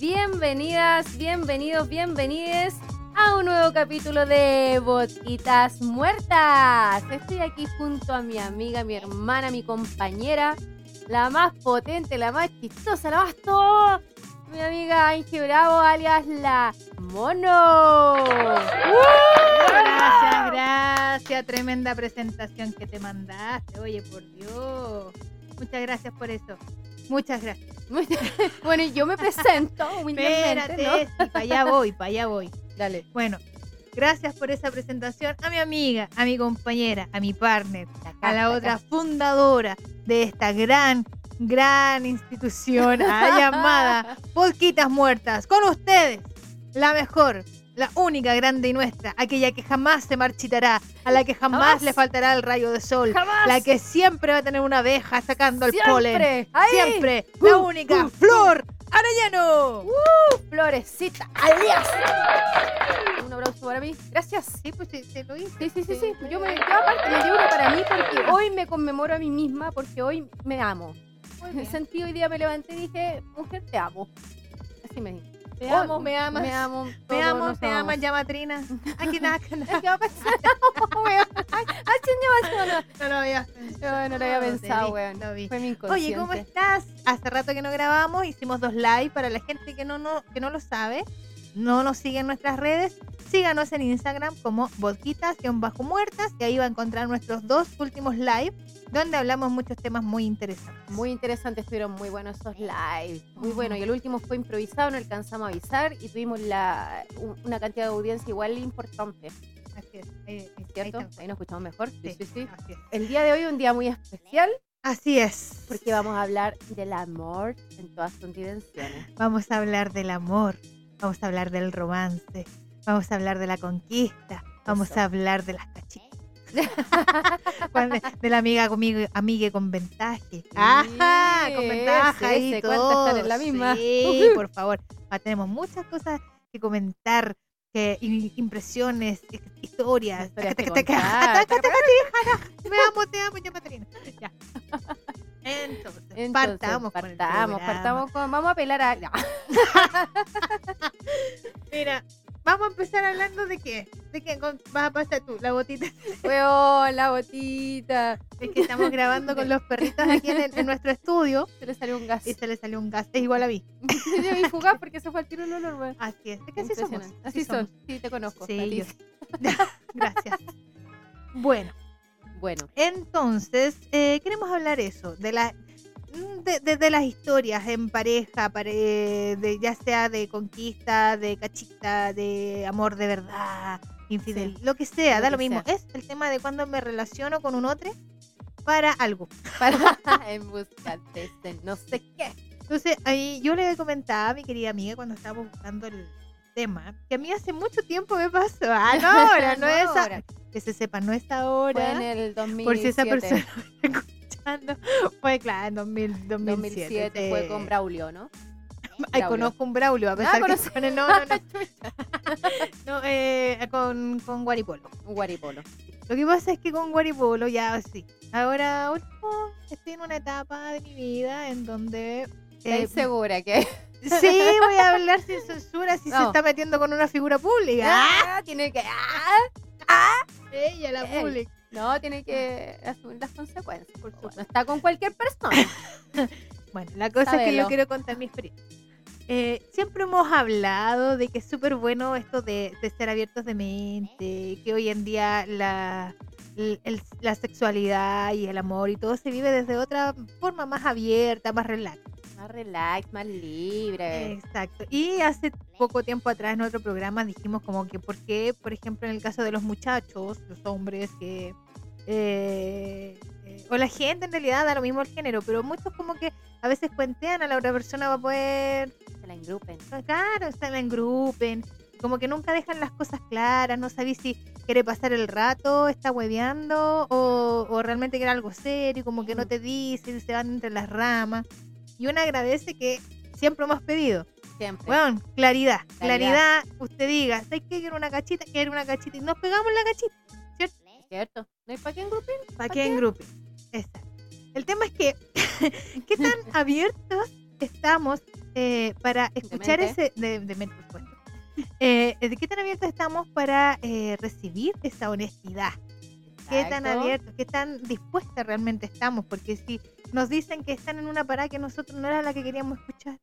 Bienvenidas, bienvenidos, bienvenides a un nuevo capítulo de Botitas Muertas. Estoy aquí junto a mi amiga, mi hermana, mi compañera, la más potente, la más chistosa, la más todo. Mi amiga Angie Bravo, alias la Mono. Gracias, gracias. Tremenda presentación que te mandaste. Oye, por Dios. Muchas gracias por eso. Muchas gracias. bueno, y yo me presento Espérate, ¿no? sí, para allá voy, para allá voy. Dale. Bueno, gracias por esa presentación a mi amiga, a mi compañera, a mi partner, a la otra fundadora de esta gran, gran institución ah, llamada Polquitas Muertas. Con ustedes, la mejor, la única, grande y nuestra, aquella que jamás se marchitará, a la que jamás, Jamás. le faltará el rayo de sol, Jamás. la que siempre va a tener una abeja sacando el polen. Siempre. Ahí. Siempre, la Uh, única, uh, Flor Arellano. Florecita, alias. Un aplauso para mí. Gracias. Sí, pues te, te lo hice. Sí, sí, sí, sí. Yo, me, yo aparte me llevo una para mí porque hoy me conmemoro a mí misma porque hoy me amo. En ese sentido, hoy día me levanté y dije, mujer, te amo. Así me dije. Te amo, me amas. Me amo. Me amo, te amas, llamatrina. Aquí nada, que nada. ¿Qué va a pasar? Señor, no, No lo había no, no lo había pensado, weón. lo vi. Fue mi Oye, ¿cómo estás? Hace rato que no grabamos, hicimos dos live para la gente que no, no, que no lo sabe, no nos sigue en nuestras redes. Síganos en Instagram como boquitas-muertas y ahí va a encontrar nuestros dos últimos live donde hablamos muchos temas muy interesantes. Muy interesante, estuvieron muy buenos esos lives. Muy bueno. Y el último fue improvisado, no alcanzamos a avisar y tuvimos la, un- una cantidad de audiencia igual importante. Así es. eh, ahí ¿Cierto? está. Ahí nos escuchamos mejor. Sí, sí, sí. Así es. El día de hoy es un día muy especial Así es. porque vamos a hablar del amor en todas sus dimensiones. Vamos a hablar del amor, vamos a hablar del romance, vamos a hablar de la conquista, vamos Eso. a hablar de las cachitas. Cuando- de la amiga conmigo, amiga con ventaje. Ajá, con ventaja y ese, ¿cuántas todo. están en la misma? Sí, por favor. Ah, tenemos muchas cosas que comentar, que impresiones, hi- historias. Me amo, te amo, ya Patrina. Ya. Entonces, Entonces, partamos, con el partamos, programa. partamos con, vamos a apelar a... Mira, vamos a empezar hablando de qué. ¿De qué vas a pasar tú? La botita. Weón, la botita. Es que estamos grabando con los perritos aquí en, el- en nuestro estudio Se le salió un gas. y se le salió un gas. Es igual a mí. Yo vi fugaz porque se fue al tiro el olor, weón. Así es. Es que así somos. Impresionante. Así son. Sí, te conozco. Sí, Gracias. Bueno, Bueno, entonces eh, queremos hablar eso, de la de, de- de las historias en pareja, pare- de, ya sea de conquista, de cachita, de amor de verdad, infidel, lo que sea, Lo da que lo mismo. sea. Es el tema de cuando me relaciono con un otro para algo. para en busca de ese no sé qué. Entonces, ahí yo le comentaba a mi querida amiga cuando estábamos buscando el tema, que a mí hace mucho tiempo me pasó. Ah, no, ahora, no, No es a- ahora. que se sepa, no es Fue ahora. en el 2007. Por si esa persona escuchando. Fue claro, en 2000, 2007. 2007 fue con Braulio, ¿no? Ay, Braulio. conozco un Braulio, a pesar que conocí. con no, no, no. No, eh, con, con Guaripolo. Guaripolo. Lo que pasa es que con Guaripolo ya sí. Ahora último, estoy en una etapa de mi vida en donde Estoy eh, segura que. Sí, voy a hablar sin censura si se está metiendo con una figura pública. Ah, tiene que. ah, Ella, la pública. No, tiene que asumir las consecuencias. Por supuesto. No está con cualquier persona. Bueno, la cosa es que yo quiero contar mi experiencia. Eh, siempre hemos hablado de que es súper bueno esto de, de ser abiertos de mente, que hoy en día la, el- el- la sexualidad y el amor y todo se vive desde otra forma más abierta, más relax. Más relax, más libre. Exacto. Y hace poco tiempo atrás en otro programa dijimos como que por qué, por ejemplo, en el caso de los muchachos, los hombres que... eh, eh, o la gente en realidad da lo mismo el género, pero muchos como que a veces cuentean a la otra persona va a poder, Se la engrupen. claro, se la engrupen Como que nunca dejan las cosas claras, no sabéis si quiere pasar el rato, está hueveando o, o realmente quiere algo serio, como que no te dicen, se van entre las ramas. Y uno agradece que siempre hemos pedido. Siempre. Bueno, claridad, Claridad. claridad, usted diga, ¿sabes qué? Quiero una cachita, quiero una cachita y nos pegamos la cachita. ¿Cierto? ¿No hay para qué engrupir? ¿Para qué en grupo? Exacto. El tema es que, ¿qué tan abiertos estamos eh, para escuchar ese. De, de mente, por supuesto. Eh, ¿De qué tan abiertos estamos para eh, recibir esa honestidad? ¿Qué tan abiertos, qué tan dispuestas realmente estamos? Porque si nos dicen que están en una parada que nosotros no era la que queríamos escuchar,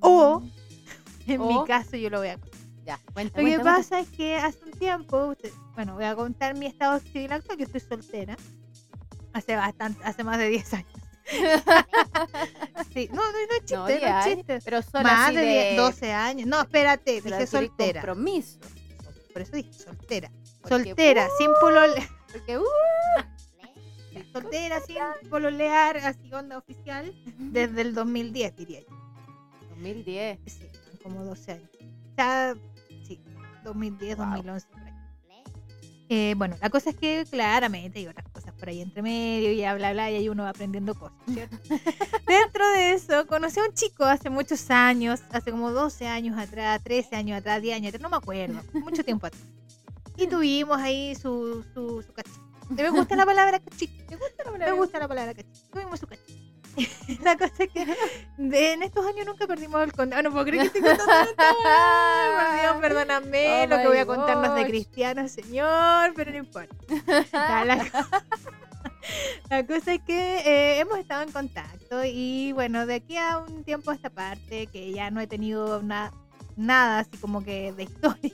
o en mi caso yo lo voy a contar. Ya, cuenta, Lo que cuenta, pasa es que hace un tiempo, bueno, voy a contar mi estado civil actual, yo estoy soltera, hace bastante, hace más de 10 años. Sí, no, no, no es chiste, No, no, es 10 años, chiste. Pero solo Más de 10, 12 años. No, espérate, dije soltera. compromiso. Por eso dije soltera. Porque, soltera, sin polole, Porque, uh, soltera, sin pololear, así onda oficial, desde el 2010, diría yo. 2010. Sí, como 12 años. O sea, 2010, Wow. 2011, por ahí. Eh, bueno, la cosa es que claramente hay otras cosas por ahí entre medio y bla, bla, y ahí uno va aprendiendo cosas, ¿cierto? Dentro de eso, conocí a un chico hace muchos años, hace como 12 años atrás, 13 años atrás, 10 años atrás, no me acuerdo, mucho tiempo atrás. Y tuvimos ahí su, su, su cachito. ¿Me gusta la palabra cachito? ¿Te gusta la Me gusta la palabra cachito. Tuvimos su cachito. La cosa es que de- en estos años nunca perdimos el contacto. no puedo creer que estoy contando Por Dios, perdóname Oh lo que voy a contarnos de gosh. cristianos, señor, pero no importa. La, co- la cosa es que eh, hemos estado en contacto y bueno, de aquí a un tiempo a esta parte, que ya no he tenido na- nada así como que de historia.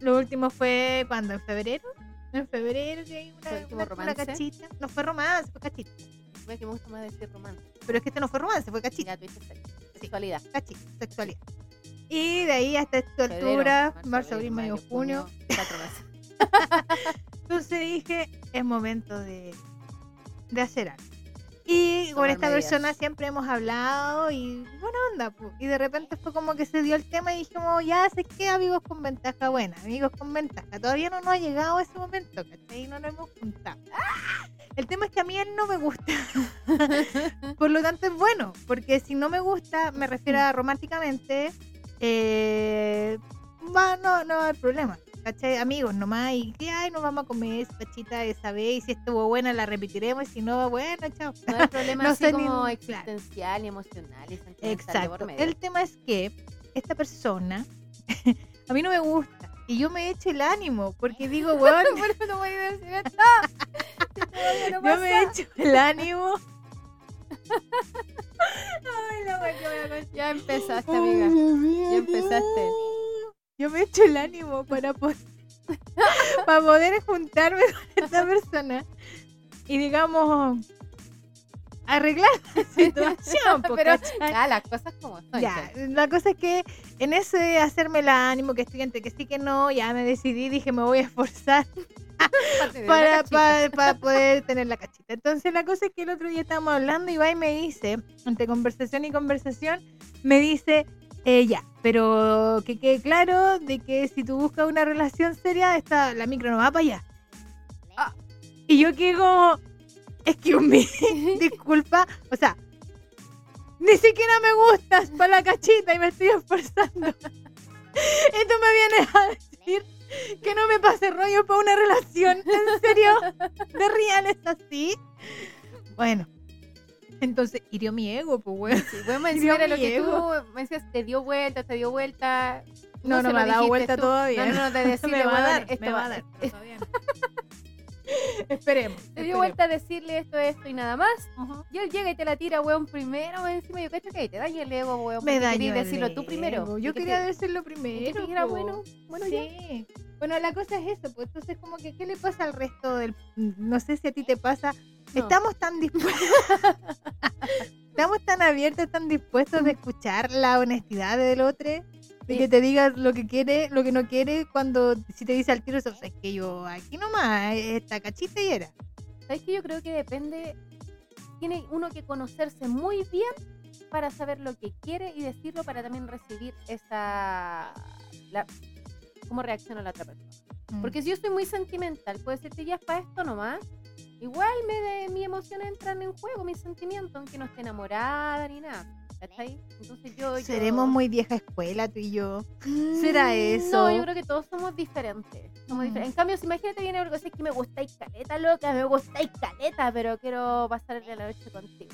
Lo último fue cuando, en febrero. En febrero que hay ¿Fue una, una- cachita. No fue romance, fue cachita. Ve que me gusta más decir romance. Pero es que este no fue romance, fue cachita. Ya tuviste. Sexualidad. Cachita, sexualidad. Y de ahí hasta esta Febrero, altura, marzo, abril, mayo, junio. Cuatro meses. Entonces dije, es momento de, de hacer algo. Y con esta medidas. persona siempre hemos hablado y buena onda. po. Y de repente fue como que se dio el tema y dijimos, ya sé qué, amigos con ventaja buena, amigos con ventaja. Todavía no nos ha llegado ese momento, ¿cachai? No nos hemos juntado. El tema es que a mí él no me gusta. Por lo tanto es bueno, porque si no me gusta, me refiero a románticamente, eh, va, no, no hay problema. ¿Cachai? Amigos nomás, y que ay, nos vamos a comer esa pachita esa vez, y si estuvo buena la repetiremos, y si no, bueno, chao. No hay problema No así sé ni- como claro. existencial y emocional y por Exacto. medio. El tema es que esta persona a mí no me gusta, y yo me echo el ánimo, porque digo, bueno, no voy a decir no yo me echo el ánimo. Ay, la wea. Ya empezaste, amiga. Ya empezaste. Yo me echo el ánimo para poder, para poder juntarme con esta persona y digamos arreglar la situación. Pero ya, las cosas como son. ya, ya. la cosa es que en ese hacerme el ánimo, que estoy entre que sí que no, ya me decidí, dije me voy a esforzar para, para, para poder tener la cachita. Entonces la cosa es que el otro día estábamos hablando y va y me dice, entre conversación y conversación, me dice, eh, ya, pero que quede claro de que si tú buscas una relación seria, esta, la micro no va para allá. Ah. Y yo que como, excuse me, disculpa, o sea, ni siquiera me gustas para la cachita y me estoy esforzando. y tú me vienes a decir que no me pase rollo para una relación. ¿En serio? ¿De real es así? Bueno, entonces hirió mi ego, pues, weón. Sí, bueno, decía lo que ego. tú me decías, te dio vuelta, te dio vuelta. No, no se me ha dado vuelta tú. todavía. No, no, no, de decirle, me va a dar, me va a dar. todavía no. esperemos. Te dio esperemos. vuelta a decirle esto, esto y nada más. Ajá. Y él llega y te la tira, weón, primero, encima yo cacho que te daña el ego, weón. Me dañó querías decirlo tú primero. ego. Yo que quería te- decirlo que primero. te dijera, bueno, bueno, ya. sí. Bueno, la cosa es eso, pues entonces como que ¿qué le pasa al resto del no sé si a ti te pasa, No. estamos tan dispuestos estamos tan abiertos, tan dispuestos de escuchar la honestidad del otro, de que te diga lo que quiere, lo que no quiere, cuando si te dice al tiro, eso, es que yo aquí nomás, esta cachita y era. ¿Sabes que Yo creo que depende. Tiene uno que conocerse muy bien para saber lo que quiere y decirlo para también recibir esa la, cómo reacciona la otra persona. Mm. Porque si yo soy muy sentimental, puedo decirte ya es para esto nomás. Igual me de, mi emoción entran en juego, mis sentimientos, aunque no esté enamorada ni nada. ¿Cachai? Entonces yo. yo- Seremos muy vieja escuela tú y yo. ¿Será Mm, eso? No, yo creo que todos somos diferentes. Somos Mm. diferentes. En cambio, si imagínate viene algo así que me gustáis caleta, loca, me gustáis caleta, pero quiero pasar la noche contigo.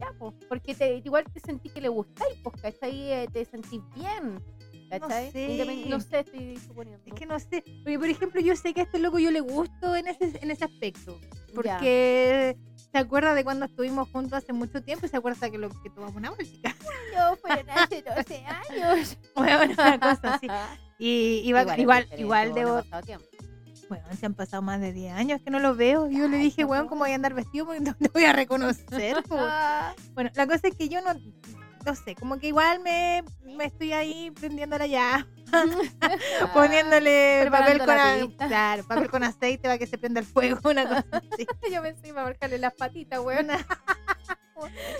Ya, pues, porque te, igual te sentí que le gustáis, pues, ¿cachai? Eh, Te sentís bien, ¿cachai? sé. No sé, estoy suponiendo. Es que no sé. Porque, por ejemplo, yo sé que a este loco yo le gusto en ese, en ese aspecto. Ya. Se acuerda de cuando estuvimos juntos hace mucho tiempo y se acuerda que lo que tomamos una música. Yo fueron hace 12 años. Bueno, una cosa así. Y igual, igual, igual debo. Bueno, se han pasado más de 10 años que no los veo. Yo le dije, weón, ¿cómo voy a andar vestido? Porque no te voy a reconocer. po". Ah, Bueno, la cosa es que yo no, no sé, como que igual me, me estoy ahí prendiéndola ya, poniéndole papel Preparando con, a- claro, papel con aceite para que se prenda el fuego, una cosa así. Yo pensé iba a marcarle las patitas, weón.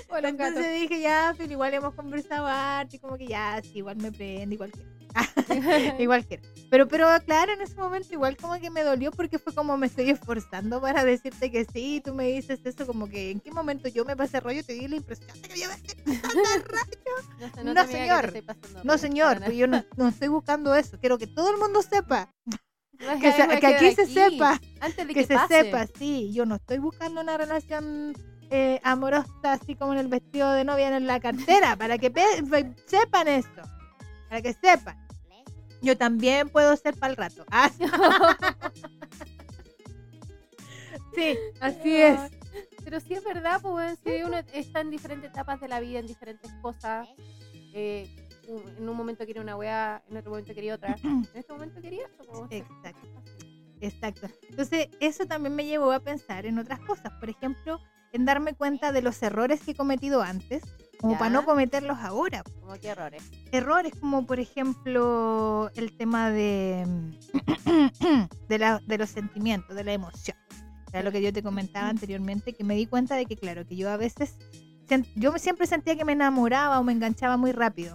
Gatos. Entonces dije, ya, pero igual hemos conversado harto y como que ya, sí, igual me prende, igual quiero. igual quiero. Pero, pero claro, en ese momento igual como que me dolió porque fue como me estoy esforzando para decirte que sí, tú me dices eso, como que en qué momento yo me pasé rollo, te di la impresión de que yo me estoy pasando rollo. No, que señor. No, señor, pues yo no, no estoy buscando eso. Quiero que todo el mundo sepa, que, se- que aquí se sepa, Antes de que que, se pase. sepa, sí. Yo no estoy buscando una relación eh, amorosa así como en el vestido de novia en la cartera, para que sepan eso, para que sepan. Yo también puedo ser para el rato. Ah, sí, así es. Pero sí es verdad, pues si uno está en diferentes etapas de la vida, en diferentes cosas. eh, en un momento quería una weá, en otro momento quería otra. En este momento quería eso, pues. Exacto. Exacto. Entonces, eso también me llevó a pensar en otras cosas. Por ejemplo, en darme cuenta de los errores que he cometido antes, como Ya. para no cometerlos ahora. Como que errores. Errores como, por ejemplo, el tema de, de, la- de los sentimientos, de la emoción. Era lo que yo te comentaba anteriormente, que me di cuenta de que, claro, que yo a veces, yo siempre sentía que me enamoraba o me enganchaba muy rápido.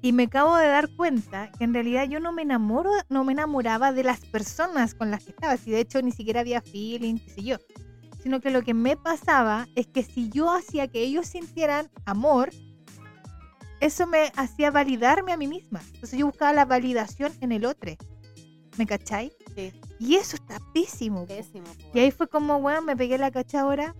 Y me acabo de dar cuenta que en realidad yo no me enamoro, no me enamoraba de las personas con las que estaba. Si de hecho ni siquiera había feeling, qué sé yo. Sino que lo que me pasaba es que si yo hacía que ellos sintieran amor, eso me hacía validarme a mí misma. Entonces yo buscaba la validación en el otro. ¿Me cachai? Sí, Y eso está pésimo. pésimo. Y ahí fue como, bueno, me pegué la cachadora.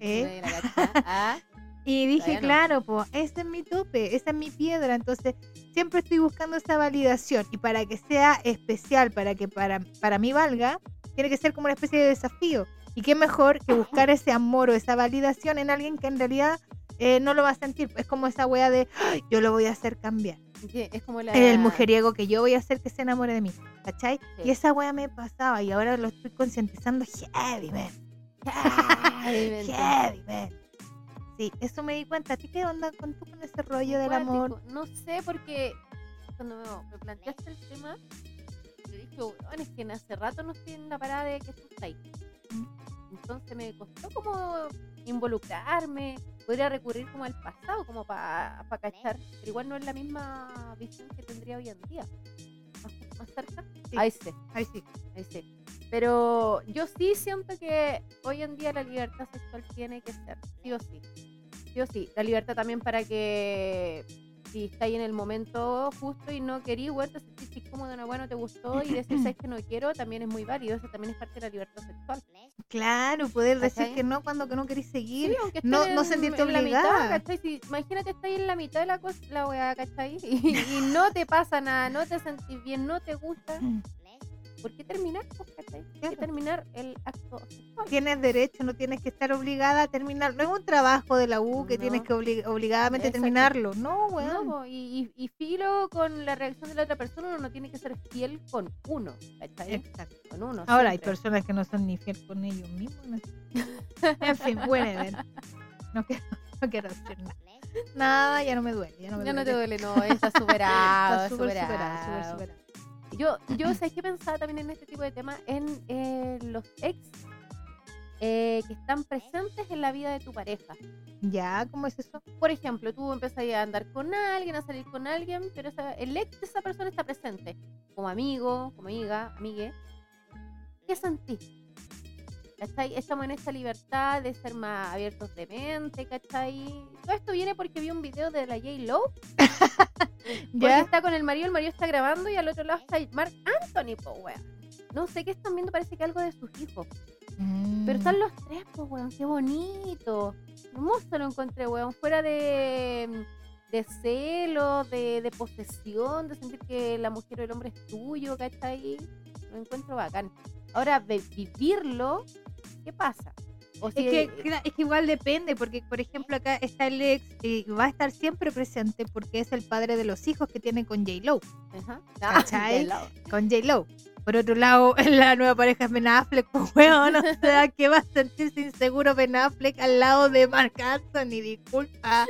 ¿eh? weón. Me la cacha. Ah, Y dije, claro, pues, ese es mi tope, esa es mi piedra. Entonces, siempre estoy buscando esa validación. Y para que sea especial, para que para, para mí valga, tiene que ser como una especie de desafío. Y qué mejor que buscar ese amor o esa validación en alguien que en realidad eh, no lo va a sentir. Es como esa wea de, "Ay, yo lo voy a hacer cambiar. es como la... El mujeriego que yo voy a hacer que se enamore de mí. ¿Cachai? Sí. Y esa wea me pasaba y ahora lo estoy concientizando heavy, man. Heavy, man. Sí, eso me di cuenta. ¿A ti qué onda con tú con ese rollo del amor? No sé, porque cuando me, planteaste el tema, yo dije, bueno, es que hace rato no estoy en la parada de que tú estás ahí. Entonces me costó como involucrarme, podría recurrir como al pasado, como para cachar, pero igual no es la misma visión que tendría hoy en día. Más, más cerca. Sí. Ahí sí, Ay, sí. ahí sí. Pero yo sí siento que hoy en día la libertad sexual tiene que ser, sí o sí. Sí o sí. La libertad también para que si está ahí en el momento justo y no querí, bueno, te sentís cómodo, no, bueno, te gustó y decir, sabes que no quiero, también es muy válido. Eso también es parte de la libertad sexual. Claro, poder decir ¿Cachai? que no cuando que no querés seguir. Sí, aunque estés no- no en- sentirte en la mitad, obligada. Si- imagínate, estás ahí en la mitad de la cosa, la weá, ¿cachai? Y, y no te pasa nada, no te sentís bien, no te gusta. ¿Por qué terminar? pues. ¿Por qué terminar el acto sexual? Tienes derecho, no tienes que estar obligada a terminar. No es un trabajo de la U que tienes que obli- obligadamente Exacto. terminarlo. No, weón. y, y, y filo con la reacción de la otra persona, uno no tiene que ser fiel con uno, ¿cachai? Exacto. Con uno. Ahora hay personas que no son ni fiel con ellos mismos. ¿no? en fin, whatever. No quiero, no quiero decir nada. Nada, ya no me duele. Ya no me Ya no te duele. duele, no, está superado, Está súper superado. superado, súper superado. Yo, yo, ¿sabes qué pensaba también en este tipo de temas? En eh, los ex eh, que están presentes en la vida de tu pareja. Ya, ¿cómo es eso? Por ejemplo, tú empezás a andar con alguien, a salir con alguien, pero esa- el ex de esa persona está presente, como amigo, como amiga, amigue. ¿Qué sentís? ¿Cachai? Estamos en esta libertad de ser más abiertos de mente, ¿cachai? Todo esto viene porque vi un video de la J-Lo, porque Ya. está con el marido, el marido está grabando y al otro lado está Mark Anthony, po, weón. No sé qué están viendo, parece que algo de sus hijos. Pero Mm. están los tres, pues, weón, qué bonito. Hermoso lo encontré, weón. Fuera de, de celo, de, de posesión, de sentir que la mujer o el hombre es tuyo, ¿cachai? Lo encuentro bacán. Ahora, de vivirlo, ¿qué pasa? O Es que, es que igual depende, porque por ejemplo acá está el ex y va a estar siempre presente porque es el padre de los hijos que tiene con J-Lo. Ajá. ¿Cachai? Con J-Lo. Por otro lado, la nueva pareja es Ben Affleck, pues weón, o sea, que va a sentirse inseguro Ben Affleck al lado de Mark Anthony, disculpa.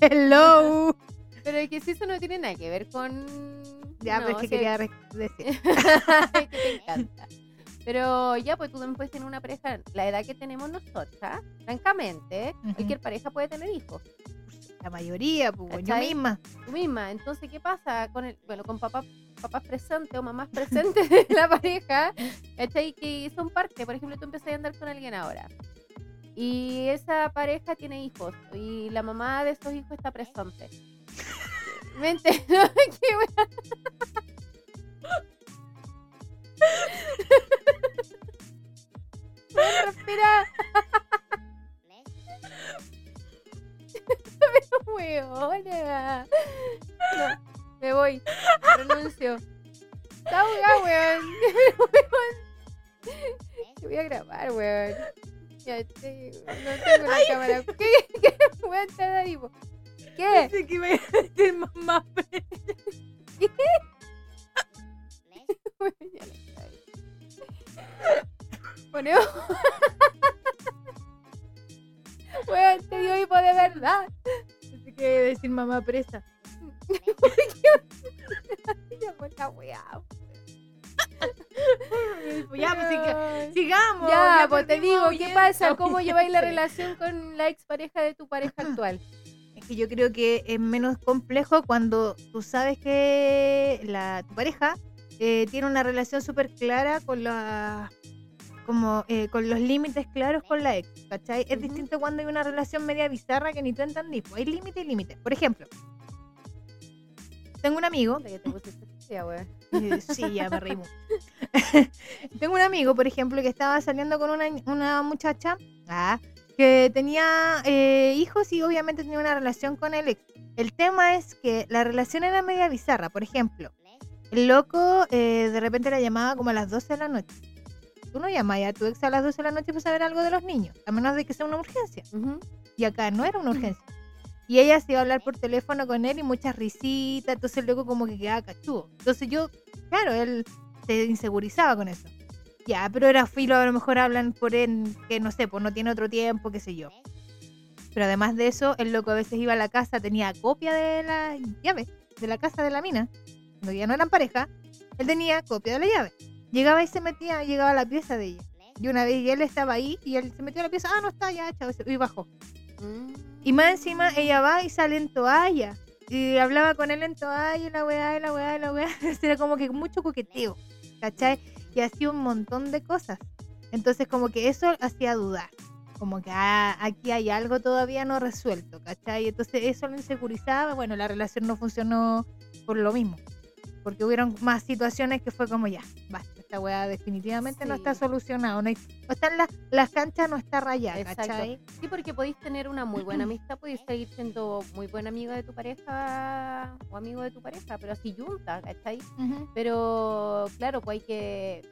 Hello. Pero es que si eso no tiene nada que ver con... Ya, no, pero es que quería decir. que te encanta. Pero ya, pues tú también puedes tener una pareja, la edad que tenemos nosotras, francamente, Ujú. cualquier pareja puede tener hijos, La mayoría, pues yo misma. tú misma. Entonces, ¿qué pasa con el, bueno, con papá, papás presentes o mamás presentes de la pareja, ¿cachai? Que son parte, por ejemplo, tú empiezas a andar con alguien ahora. Y esa pareja tiene hijos y la mamá de esos hijos está presente. Mente, ¿no? Qué wea. Respira. Pero weona. No, me voy. Renuncio. Ya, weón. Te voy a grabar, weón. Ya, no tengo la cámara. ¿Qué? ¿Qué? Weón. ¿Qué? Pensé que iba a decir mamá. Weón, ya la cagué. Ponemos. Weón, te dio hipo de verdad. Pensé que decir mamá presa. Ya, pues, la weá. Ya, pues siga- sigamos. Ya, pues te digo, ¿qué pasa? ¿Cómo lleváis la relación con la expareja de tu pareja actual? Es que yo creo que es menos complejo cuando tú sabes que la, tu pareja eh, tiene una relación súper clara con la como eh, con los límites claros con la ex, ¿cachai? Es distinto cuando hay una relación media bizarra que ni tú entendís. pues, hay límite y límite. Por ejemplo, tengo un amigo que te pusiste eh, sí, ya me reí mucho. Tengo un amigo, por ejemplo, que estaba saliendo con una, una muchacha ah, que tenía eh, hijos y obviamente tenía una relación con el ex. El tema es que la relación era media bizarra. Por ejemplo, el loco eh, de repente la llamaba como a las 12 de la noche. Tú no llamas a tu ex a las 12 de la noche para saber algo de los niños, a menos de que sea una urgencia. Ujú. Y acá no era una urgencia. Y ella se iba a hablar por teléfono con él y muchas risitas, entonces loco como que quedaba cachudo. Entonces yo, claro, él se insegurizaba con eso. Ya, pero era filo, a lo mejor hablan por él, que no sé, pues no tiene otro tiempo, qué sé yo. Pero además de eso, el loco a veces iba a la casa, tenía copia de la llave, de la casa de la mina, cuando ya no eran pareja, él tenía copia de la llave. Llegaba y se metía, llegaba a la pieza de ella. Y una vez y él estaba ahí y él se metió a la pieza, ah, no está, ya, chao, y bajó. Mm. Y más encima ella va y sale en toalla. Y hablaba con él en toalla y la weá, y la weá, y la weá. Era como que mucho coqueteo, ¿cachai? Y hacía un montón de cosas. Entonces como que eso hacía dudar. Como que ah, aquí hay algo todavía no resuelto, ¿cachai? Entonces eso lo insegurizaba. Bueno, la relación no funcionó por lo mismo. Porque hubieron más situaciones que fue como ya, basta, esta weá definitivamente no está solucionado. No, hay- no están las, las canchas no está rayada, Exacto. ¿cachai? Sí, porque podéis tener una muy buena amistad, podéis seguir siendo muy buen amigo de tu pareja o amigo de tu pareja, pero así junta, ¿cachai? Ujú. Pero claro, pues hay que.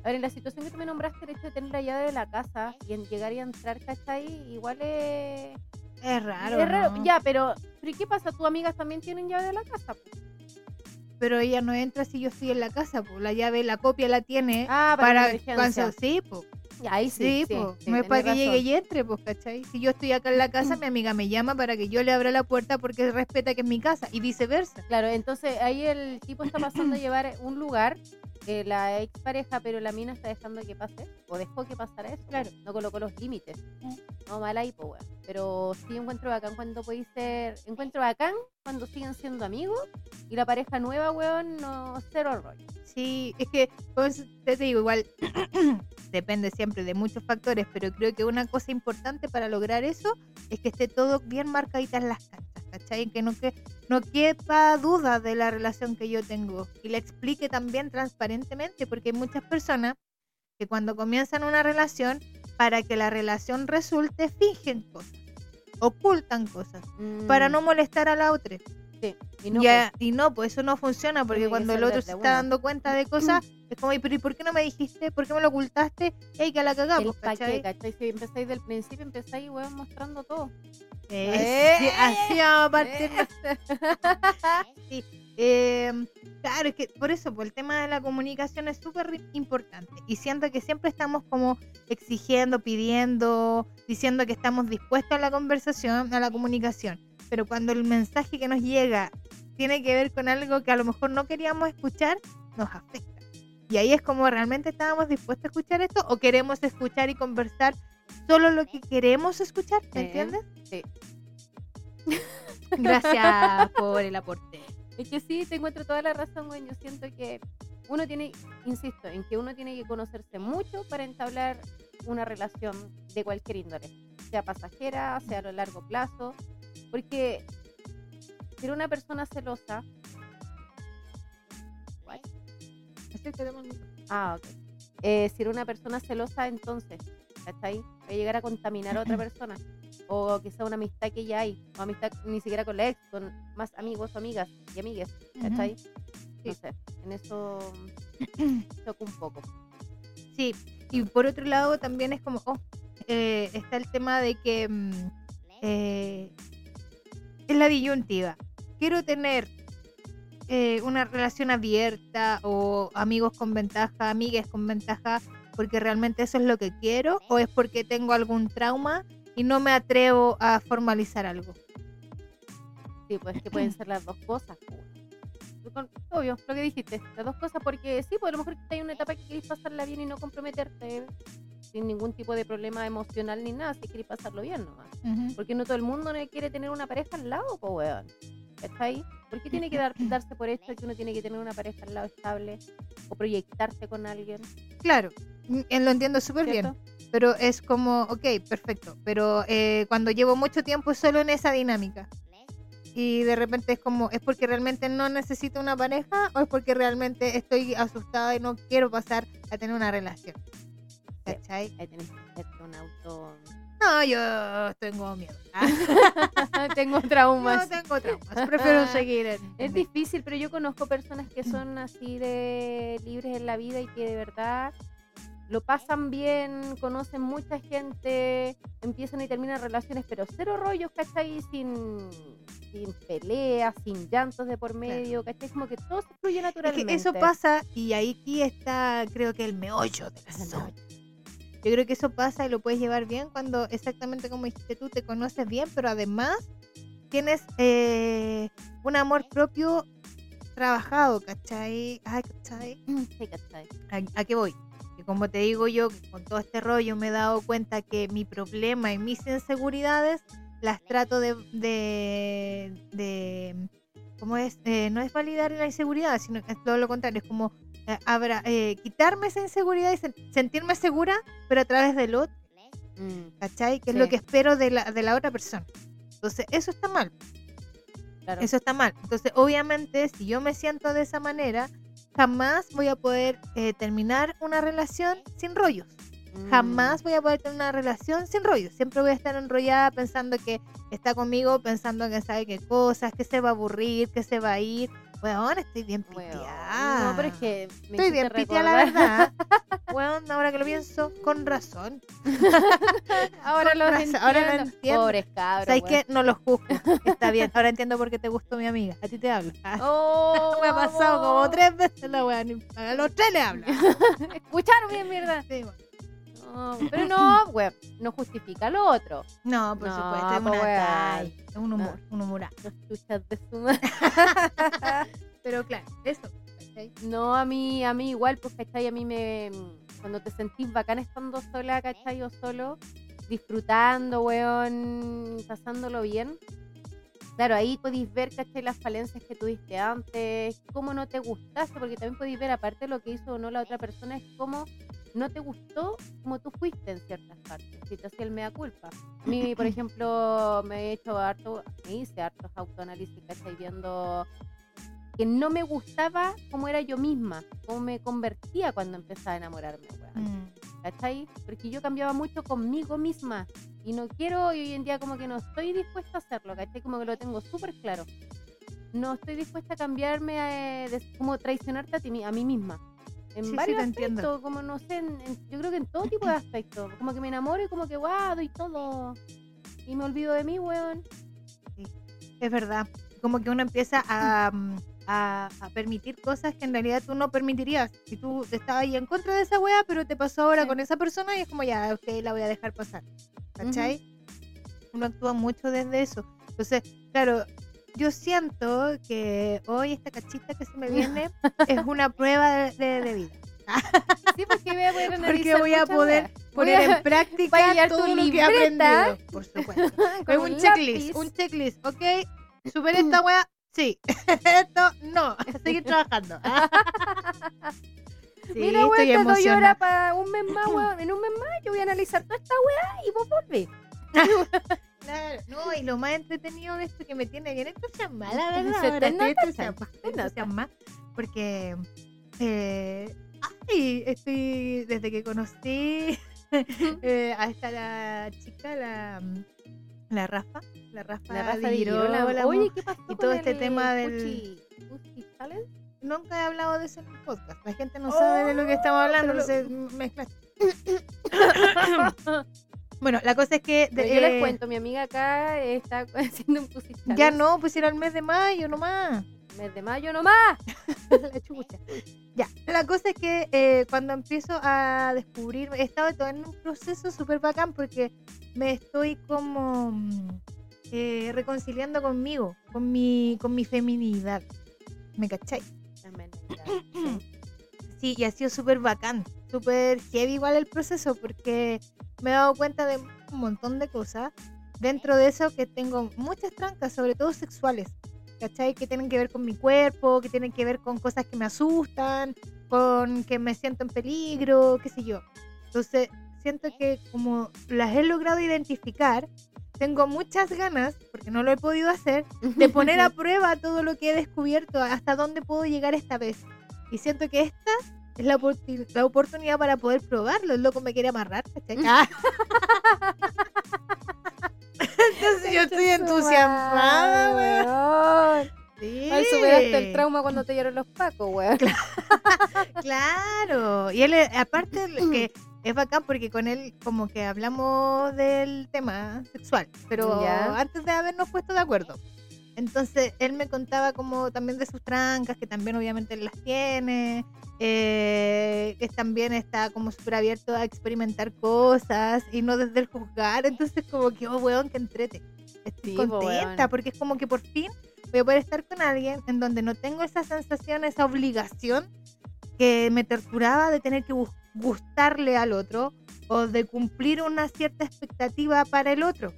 A ver, en la situación que tú me nombraste, el hecho de tener la llave de la casa y en llegar y entrar, ¿cachai? Igual es. Es raro. es raro. ¿no? Ya, pero. ¿Pero y qué pasa? ¿Tus amigas también tienen llave de la casa? Pero ella no entra si yo estoy en la casa, pues la llave, la copia la tiene Ah, para, para sí, pues. Ahí Sí, sí. sí, po. sí, no es para que llegue y entre, pues, ¿cachai? Si yo estoy acá en la casa, mi amiga me llama para que yo le abra la puerta porque respeta que es mi casa y viceversa. Claro, entonces ahí el tipo está pasando a llevar un lugar eh, la expareja, pero la mina está dejando que pase, o dejó que pasara eso. Claro. No colocó los límites. No, mal ahí, pues, weón. Pero sí encuentro bacán cuando podéis ser. Encuentro bacán cuando siguen siendo amigos y la pareja nueva, weón, no cero rollo. Sí, es que, pues, te digo, igual depende siempre de muchos factores, pero creo que una cosa importante para lograr eso es que esté todo bien marcadita en las canchas, ¿cachai? Que no, que no quepa duda de la relación que yo tengo y la explique también transparentemente, porque hay muchas personas que cuando comienzan una relación, para que la relación resulte, fingen cosas, ocultan cosas, para Mm, no molestar a la otra. Sí. Y no, Ya, y no, pues eso no funciona porque Tiene cuando el otro se está dando cuenta de cosas, es como, "Y, pero ¿y por qué no me dijiste? ¿Por qué me lo ocultaste? ¡Ey, que la pues, cagamos! qué, ¿cachai? ¿cachai? Si empezáis del principio, empezáis, weón, mostrando todo. Eh, sí, así vamos a partir. Eh. Eh, claro, es que por eso, pues el tema de la comunicación es súper importante. Y siento que siempre estamos como exigiendo, pidiendo, diciendo que estamos dispuestos a la conversación, a la comunicación. Pero cuando el mensaje que nos llega tiene que ver con algo que a lo mejor no queríamos escuchar, nos afecta. Y ahí es como realmente estábamos dispuestos a escuchar esto o queremos escuchar y conversar solo lo que queremos escuchar, ¿me entiendes? sí. Gracias por el aporte. Es que sí, te encuentro toda la razón, güey. Yo siento que uno tiene, insisto, en que uno tiene que conocerse mucho para entablar una relación de cualquier índole, sea pasajera, sea a lo largo plazo, porque si eres una persona celosa, What? ah, ok. Eh, si eres una persona celosa, entonces, ¿cachai? Va a llegar a contaminar a otra persona. O que sea una amistad que ya hay, o amistad ni siquiera con la ex, con más amigos o amigas y amigues. ¿cachai? No sé, en eso choco un poco. Sí, y por otro lado también es como, oh, eh, está el tema de que mm, eh, es la disyuntiva. Quiero tener eh, una relación abierta o amigos con ventaja, amigues con ventaja, porque realmente eso es lo que quiero, o es porque tengo algún trauma y no me atrevo a formalizar algo. Sí, pues que pueden ser las dos cosas. Con- Obvio, lo que dijiste, las dos cosas, porque sí, pues a lo mejor hay una etapa que queréis pasarla bien y no comprometerte sin ningún tipo de problema emocional ni nada, si queréis pasarlo bien nomás. Porque no todo el mundo quiere tener una pareja al lado, pues weón. ¿Está ahí? ¿Por qué tiene que dar- darse por hecho que uno tiene que tener una pareja al lado estable o proyectarse con alguien? Claro, mm, eh, lo entiendo súper bien. pero es como, ok, perfecto, pero eh, cuando llevo mucho tiempo solo en esa dinámica y de repente es como, ¿es porque realmente no necesito una pareja o es porque realmente estoy asustada y no quiero pasar a tener una relación? ¿Cachai? Ahí tenés que hacerte un auto. No, yo tengo miedo. Ah, Tengo no traumas. tengo traumas, prefiero seguir en... Es difícil, pero yo conozco personas que son así de libres en la vida y que de verdad lo pasan bien, conocen mucha gente, empiezan y terminan relaciones, pero cero rollos, ¿cachai? Sin, sin peleas, sin llantos de por medio, ¿cachai? Como que todo se fluye Es naturalmente. que eso pasa y ahí aquí está creo que el meollo del asunto. Yo creo que eso pasa y lo puedes llevar bien cuando exactamente como dijiste tú, te conoces bien, pero además tienes eh, un amor propio trabajado, ¿cachai? Ay, ¿cachai? Sí, ¿cachai? ¿A, a qué voy? Que como te digo yo, con todo este rollo me he dado cuenta que mi problema y mis inseguridades las trato de, de, de- ¿cómo es? Eh, no es validar la inseguridad, sino que es todo lo contrario, es como eh, abra- eh, quitarme esa inseguridad y sen- sentirme segura, pero a través del otro, Mm, ¿cachai? Que es lo que espero de la, de la otra persona. Entonces, eso está mal. claro. Eso está mal. Entonces, obviamente, si yo me siento de esa manera, jamás voy a poder eh, terminar una relación sin rollos. Mm, Jamás voy a poder tener una relación sin rollos. Siempre voy a estar enrollada pensando que está conmigo, pensando que sabe qué cosas, que se va a aburrir, que se va a ir. Weón, estoy bien weón. piteada. No, pero es que me Estoy bien piteada, la verdad. Weón, ahora que lo pienso, con razón. Ahora Con lo razón, entiendo. ahora lo entiendo. Pobres cabros. ¿Sabes weón. qué? No los juzgo. Está bien. Ahora entiendo por qué te gustó mi amiga. A ti te hablo. Oh, me ha pasado como tres veces la weá. ni- A los tres le habla. Escucharon bien, mierda. Sí, bueno. No, pero no, weón, no justifica lo otro. No, por No, supuesto. Es po, una weón. talla, Es un humor. Un humor. Los chuchas de su madre. Pero claro, eso. ¿cachai? No, a mí, a mí igual, pues, ¿cachai? A mí me. Cuando te sentís bacán estando sola, ¿cachai? O solo, disfrutando, weón, pasándolo bien. Claro, ahí podéis ver, ¿cachai? Las falencias que tuviste antes, cómo no te gustaste, porque también podéis ver, aparte de lo que hizo o no la otra persona, es cómo no te gustó como tú fuiste en ciertas partes, si te hacía el mea culpa. A mí, por ejemplo, me he hecho harto, me hice hartos autoanálisis, ¿cachai? Viendo que no me gustaba cómo era yo misma, cómo me convertía cuando empezaba a enamorarme, weón. Mm. ¿Cachai? Porque yo cambiaba mucho conmigo misma y no quiero, y hoy en día como que no estoy dispuesta a hacerlo, ¿cachai? Como que lo tengo súper claro. No estoy dispuesta a cambiarme, eh, de- como traicionarte a, ti, a mí misma. En Sí, sí, varios entiendo. aspectos, como no sé, en- en- yo creo que en todo tipo de aspectos. Como que me enamoro y como que guau, doy todo. Y me olvido de mí, weón. Es verdad. Como que uno empieza a, a, a permitir cosas que en realidad tú no permitirías. Si tú estabas ahí en contra de esa wea, pero te pasó ahora Sí. con esa persona y es como ya, ok, la voy a dejar pasar. ¿Cachai? Uno actúa mucho desde eso. Entonces, claro, yo siento que hoy esta cachita que se me viene es una prueba de, de- de vida. Sí, porque voy a poder Porque voy a poner a- en práctica todo lo que he aprendido. Por supuesto. Es un checklist, un checklist, ¿ok? Super esta wea, sí. Esto, no. Seguir trabajando. sí, Mira, estoy te doy hora para un mes más. En un mes más yo voy a analizar toda esta weá y vos volvés. No, y lo más entretenido de esto que me tiene bien entusiasmada, la Se verdad. te nota, se estoy nota. entusiasmada porque eh, ay, estoy desde que conocí eh, a esta la chica, la, la Rafa, la Rafa, La de. Girola. Oye, ¿qué pasó y con todo este el tema del- Puchi- Puchi Challenge? Nunca he hablado de eso en el podcast. La gente no sabe de lo que estamos hablando, pero- entonces mezcla. bueno, la cosa es que de- yo les eh, cuento, mi amiga acá está haciendo un Pussy ya no, pues era el mes de mayo nomás. Mes de mayo nomás. la chucha. Ya, la cosa es que eh, cuando empiezo a descubrir, he estado todo en un proceso súper bacán porque me estoy como mm, eh, reconciliando conmigo, con mi, con mi feminidad. ¿Me sí. Sí, y ha sido súper bacán, súper heavy igual el proceso porque me he dado cuenta de un montón de cosas. Dentro de eso que tengo muchas trancas, sobre todo sexuales, ¿cachai? Que tienen que ver con mi cuerpo, que tienen que ver con cosas que me asustan, con que me siento en peligro, qué sé yo. Entonces, siento que como las he logrado identificar, tengo muchas ganas, porque no lo he podido hacer, de poner a prueba todo lo que he descubierto, hasta dónde puedo llegar esta vez. Y siento que esta es la, oporti- la oportunidad para poder probarlo. El loco me quiere amarrar, ¿cachai? Ah. Entonces yo estoy entusiasmada, weón. Sí. Ay, superaste el trauma cuando te dieron los pacos, weón. Claro. Y él, es- aparte, de que es bacán porque con él como que hablamos del tema sexual, pero Ya. antes de habernos puesto de acuerdo. Entonces, él me contaba como también de sus trancas, que también obviamente él las tiene, eh, que también está como súper abierto a experimentar cosas y no desde el juzgar. Entonces, como que, oh, weón, que entrete. Estoy Sí, contenta weón. porque es como que por fin voy a poder estar con alguien en donde no tengo esa sensación, esa obligación que me torturaba de tener que gustarle al otro o de cumplir una cierta expectativa para el otro.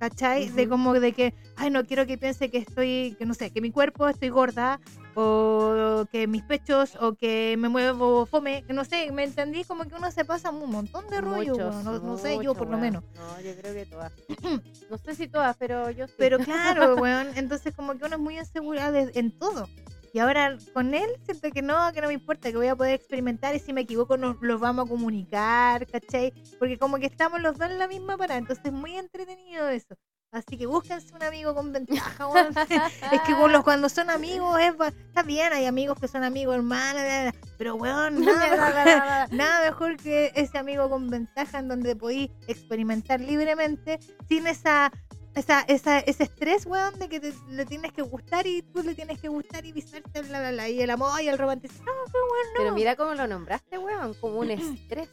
¿Cachai? De como de que, ay, no quiero que piense que estoy, que no sé, que mi cuerpo estoy gorda, o que mis pechos, o que me muevo fome, que no sé, me entendí como que uno se pasa un montón de rollo, Muchos, no, no sé, yo por lo menos. No, yo creo que todas. No sé si todas, pero yo sí. Pero claro, weón, entonces como que uno es muy insegura de- en todo. Y ahora con él siento que no, que no me importa, que voy a poder experimentar y si me equivoco nos los vamos a comunicar, ¿cachai? Porque como que estamos los dos en la misma parada, entonces es muy entretenido eso. Así que búsquense un amigo con ventaja, weón. es que con los, cuando son amigos, es, está bien, hay amigos que son amigos, hermanos, pero weón, nada mejor, nada mejor que ese amigo con ventaja en donde podéis experimentar libremente sin esa esa, esa, ese estrés, weón, de que te, le tienes que gustar y tú le tienes que gustar y viceversa, bla, bla, bla, y el amor y el romanticismo. No, qué bueno. Pero mira cómo lo nombraste, weón, como un estrés.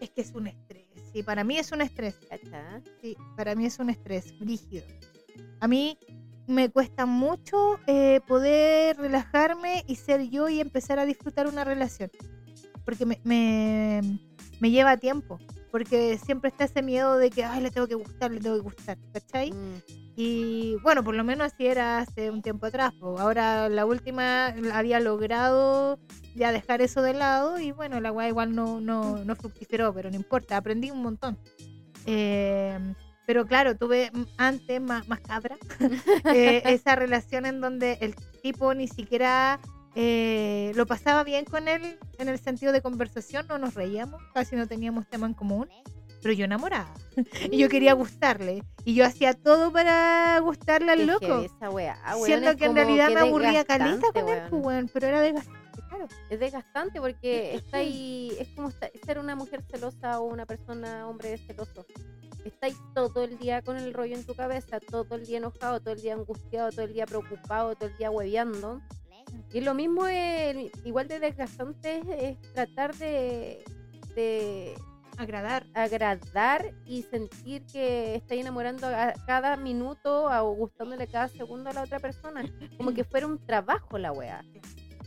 Es que es un estrés. Sí, para mí es un estrés. ¿Cachá? Sí, para mí es un estrés rígido. A mí, me cuesta mucho eh, poder relajarme y ser yo y empezar a disfrutar una relación. Porque me, me, me lleva tiempo. Porque siempre está ese miedo de que, ay, le tengo que gustar, le tengo que gustar, ¿cachai? Mm. Y bueno, por lo menos así era hace un tiempo atrás. po. Ahora la última había logrado ya dejar eso de lado y bueno, la weá igual no, no, no fructiferó, pero no importa, aprendí un montón. Eh, pero claro, tuve antes más, más cabra eh, esa relación en donde el tipo ni siquiera eh, lo pasaba bien con él en el sentido de conversación, no nos reíamos, casi no teníamos tema en común, pero yo enamorada. y yo quería gustarle. Y yo hacía todo para gustarle al loco. esa weá, weón, Siendo que en realidad que me aburría caleta con él, weón. pues, weón, pero era desgastante, claro. Es desgastante porque está ahí, es como ser una mujer celosa o una persona, hombre celoso. Estáis todo el día con el rollo en tu cabeza, todo el día enojado, todo el día angustiado, todo el día preocupado, todo el día hueveando. Y lo mismo es, igual de desgastante es, es tratar de, de Agradar. agradar y sentir que estáis enamorando a cada minuto o gustándole cada segundo a la otra persona. Como que fuera un trabajo la weá.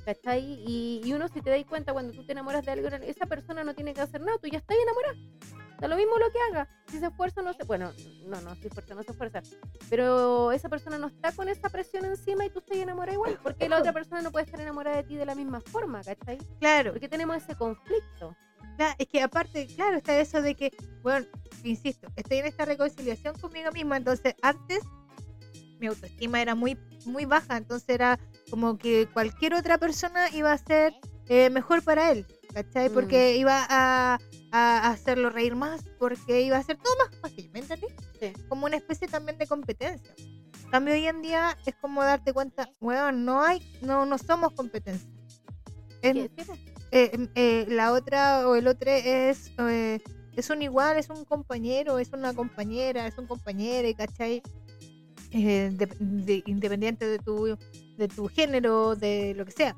¿Cachai? Y, y uno si te das cuenta cuando tú te enamoras de alguien, esa persona no tiene que hacer nada, tú ya estás enamorada. Da lo mismo lo que haga. Si se esfuerza no se... Bueno, no, no, si esfuerza no se esfuerza. Pero esa persona no está con esa presión encima y tú estás enamorada igual. Porque la otra persona no puede estar enamorada de ti de la misma forma, ¿cachai? Claro. Porque tenemos ese conflicto. Cla- Es que aparte, claro, está eso de que, bueno, insisto, estoy en esta reconciliación conmigo misma, entonces antes mi autoestima era muy, muy baja, entonces era como que cualquier otra persona iba a ser eh, mejor para él, ¿cachai? Mm. Porque iba a, a hacerlo reír más, porque iba a hacer todo más fácil, ¿me? Sí. Como una especie también de competencia. En cambio, hoy en día es como darte cuenta, weón, no hay, no, no somos competencia. Es, eh, em, eh, la otra o el otro es eh, es un igual, es un compañero, es una compañera, es un compañero, ¿cachai? De- de- independiente de tu, de tu género, de lo que sea.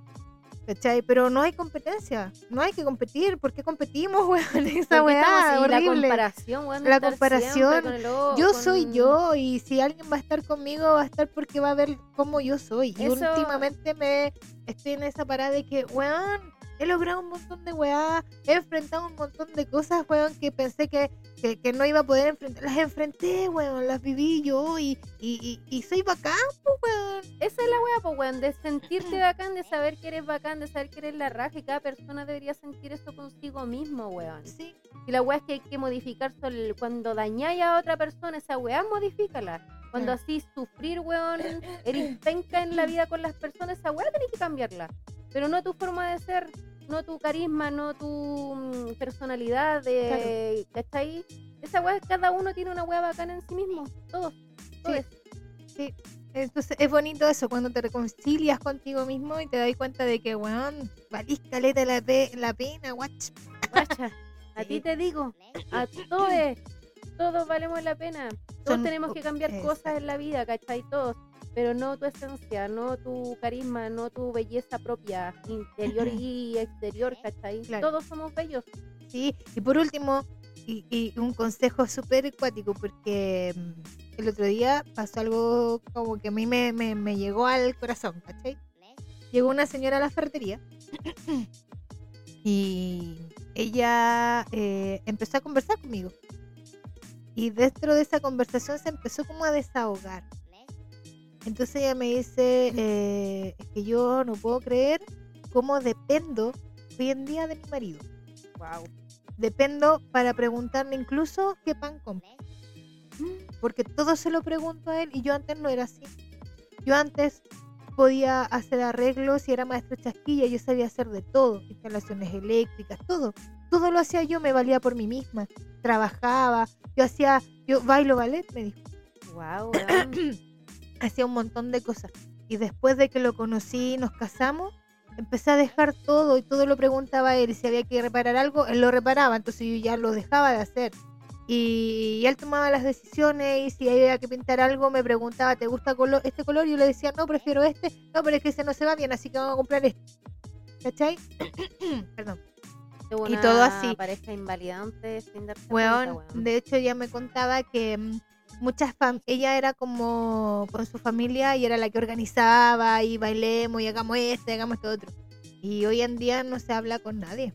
¿Cachai? Pero no hay competencia, no hay que competir, ¿por qué competimos, weón? Esa weá, así, La horrible. comparación, weón, La comparación. con el Yo con- soy yo y si alguien va a estar conmigo va a estar porque va a ver cómo yo soy. Y últimamente me estoy en esa parada de que, weón, he logrado un montón de weá, he enfrentado un montón de cosas, weón, que pensé que, que, que no iba a poder enfrentar. Las enfrenté, weón, las viví yo y, y, y, y soy bacán, pues, weón. Esa es la wea, pues, weón, de sentirte bacán, de saber que eres bacán, de saber que eres la raja y cada persona debería sentir eso consigo mismo, weón. Sí, Y la wea es que hay que modificar cuando dañáis a otra persona, esa wea, modifícala. Cuando así sufrir, weón, eres penca en la vida con las personas, esa wea tenés que cambiarla. Pero no tu forma de ser, no tu carisma, no tu mm, personalidad, de, ¿cachai? Esa wea, cada uno tiene una wea bacana en sí mismo, todos, todos. entonces es bonito eso, cuando te reconcilias contigo mismo y te das cuenta de que, weón, valís caleta la, pe- la pena, guach. Guacha, a ti Sí. te digo, a todos, todos valemos la pena. Todos Son- tenemos que cambiar cosas en la vida, ¿cachai? Todos. Pero no tu esencia, no tu carisma, no tu belleza propia, interior y exterior, ¿cachai? Claro. Todos somos bellos. Sí, y por último, y, y un consejo súper acuático, porque mm, el otro día pasó algo como que a mí me, me, me llegó al corazón, ¿cachai? Llegó una señora a la ferretería y ella eh, empezó a conversar conmigo. Y dentro de esa conversación se empezó como a desahogar. Entonces ella me dice, eh, es que yo no puedo creer cómo dependo hoy en día de mi marido Wow. dependo para preguntarle incluso qué pan compra. Porque todo se lo pregunto a él y yo antes no era así. Yo antes podía hacer arreglos y era maestro chasquilla, yo sabía hacer de todo, instalaciones eléctricas, todo. Todo lo hacía yo, me valía por mí misma. Trabajaba, yo hacía, yo bailo ballet, me dijo. Wow, Hacía un montón de cosas. Y después de que lo conocí y nos casamos, empecé a dejar todo y todo lo preguntaba a él. Y si había que reparar algo, él lo reparaba. Entonces yo ya lo dejaba de hacer. Y, él tomaba las decisiones y si había que pintar algo me preguntaba, ¿te gusta este color? Y yo le decía, no, prefiero este. No, pero es que ese no se va bien, así que vamos a comprar este. ¿Cachai? Perdón. y todo así. pareja invalidante sin darse Weón, cuenta, weón. de hecho ya me contaba que mm, muchas fam- ella era como con su familia y era la que organizaba y bailemos y hagamos esto y hagamos esto otro. Y hoy en día no se habla con nadie.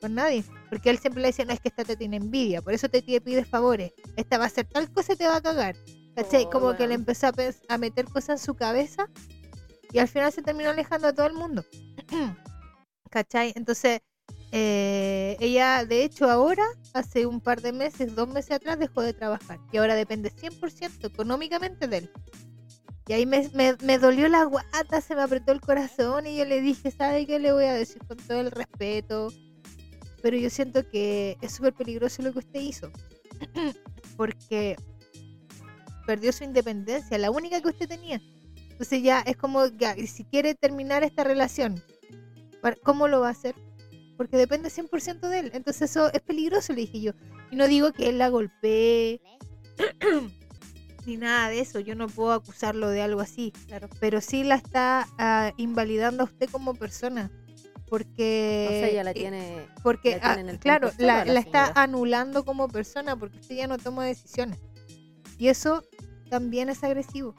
Con nadie. Porque él siempre le decía, no, es que esta te tiene envidia, por eso te ti- pide favores. Esta va a hacer tal cosa y te va a cagar. ¿Cachai? Oh, como que weón. le empezó a, a meter cosas en su cabeza y al final se terminó alejando de todo el mundo. ¿Cachai? Entonces, eh, ella, de hecho, ahora, hace un par de meses, dos meses atrás, dejó de trabajar. Y ahora depende 100% económicamente de él. Y ahí me, me, me dolió la guata, se me apretó el corazón y yo le dije, ¿sabe qué le voy a decir con todo el respeto? Pero yo siento que es súper peligroso lo que usted hizo. Porque perdió su independencia, la única que usted tenía. Entonces ya es como, ya, si quiere terminar esta relación, ¿cómo lo va a hacer? Porque depende 100% de él. Entonces eso es peligroso, le dije yo. Y no digo que él la golpee, ni nada de eso. Yo no puedo acusarlo de algo así. Claro. Pero sí la está ah, invalidando a usted como persona. Porque... O sea, ella la eh, tiene. porque, la tiene ah, en el claro, la, a la la está anulando como persona porque usted ya no toma decisiones. Y eso también es agresivo.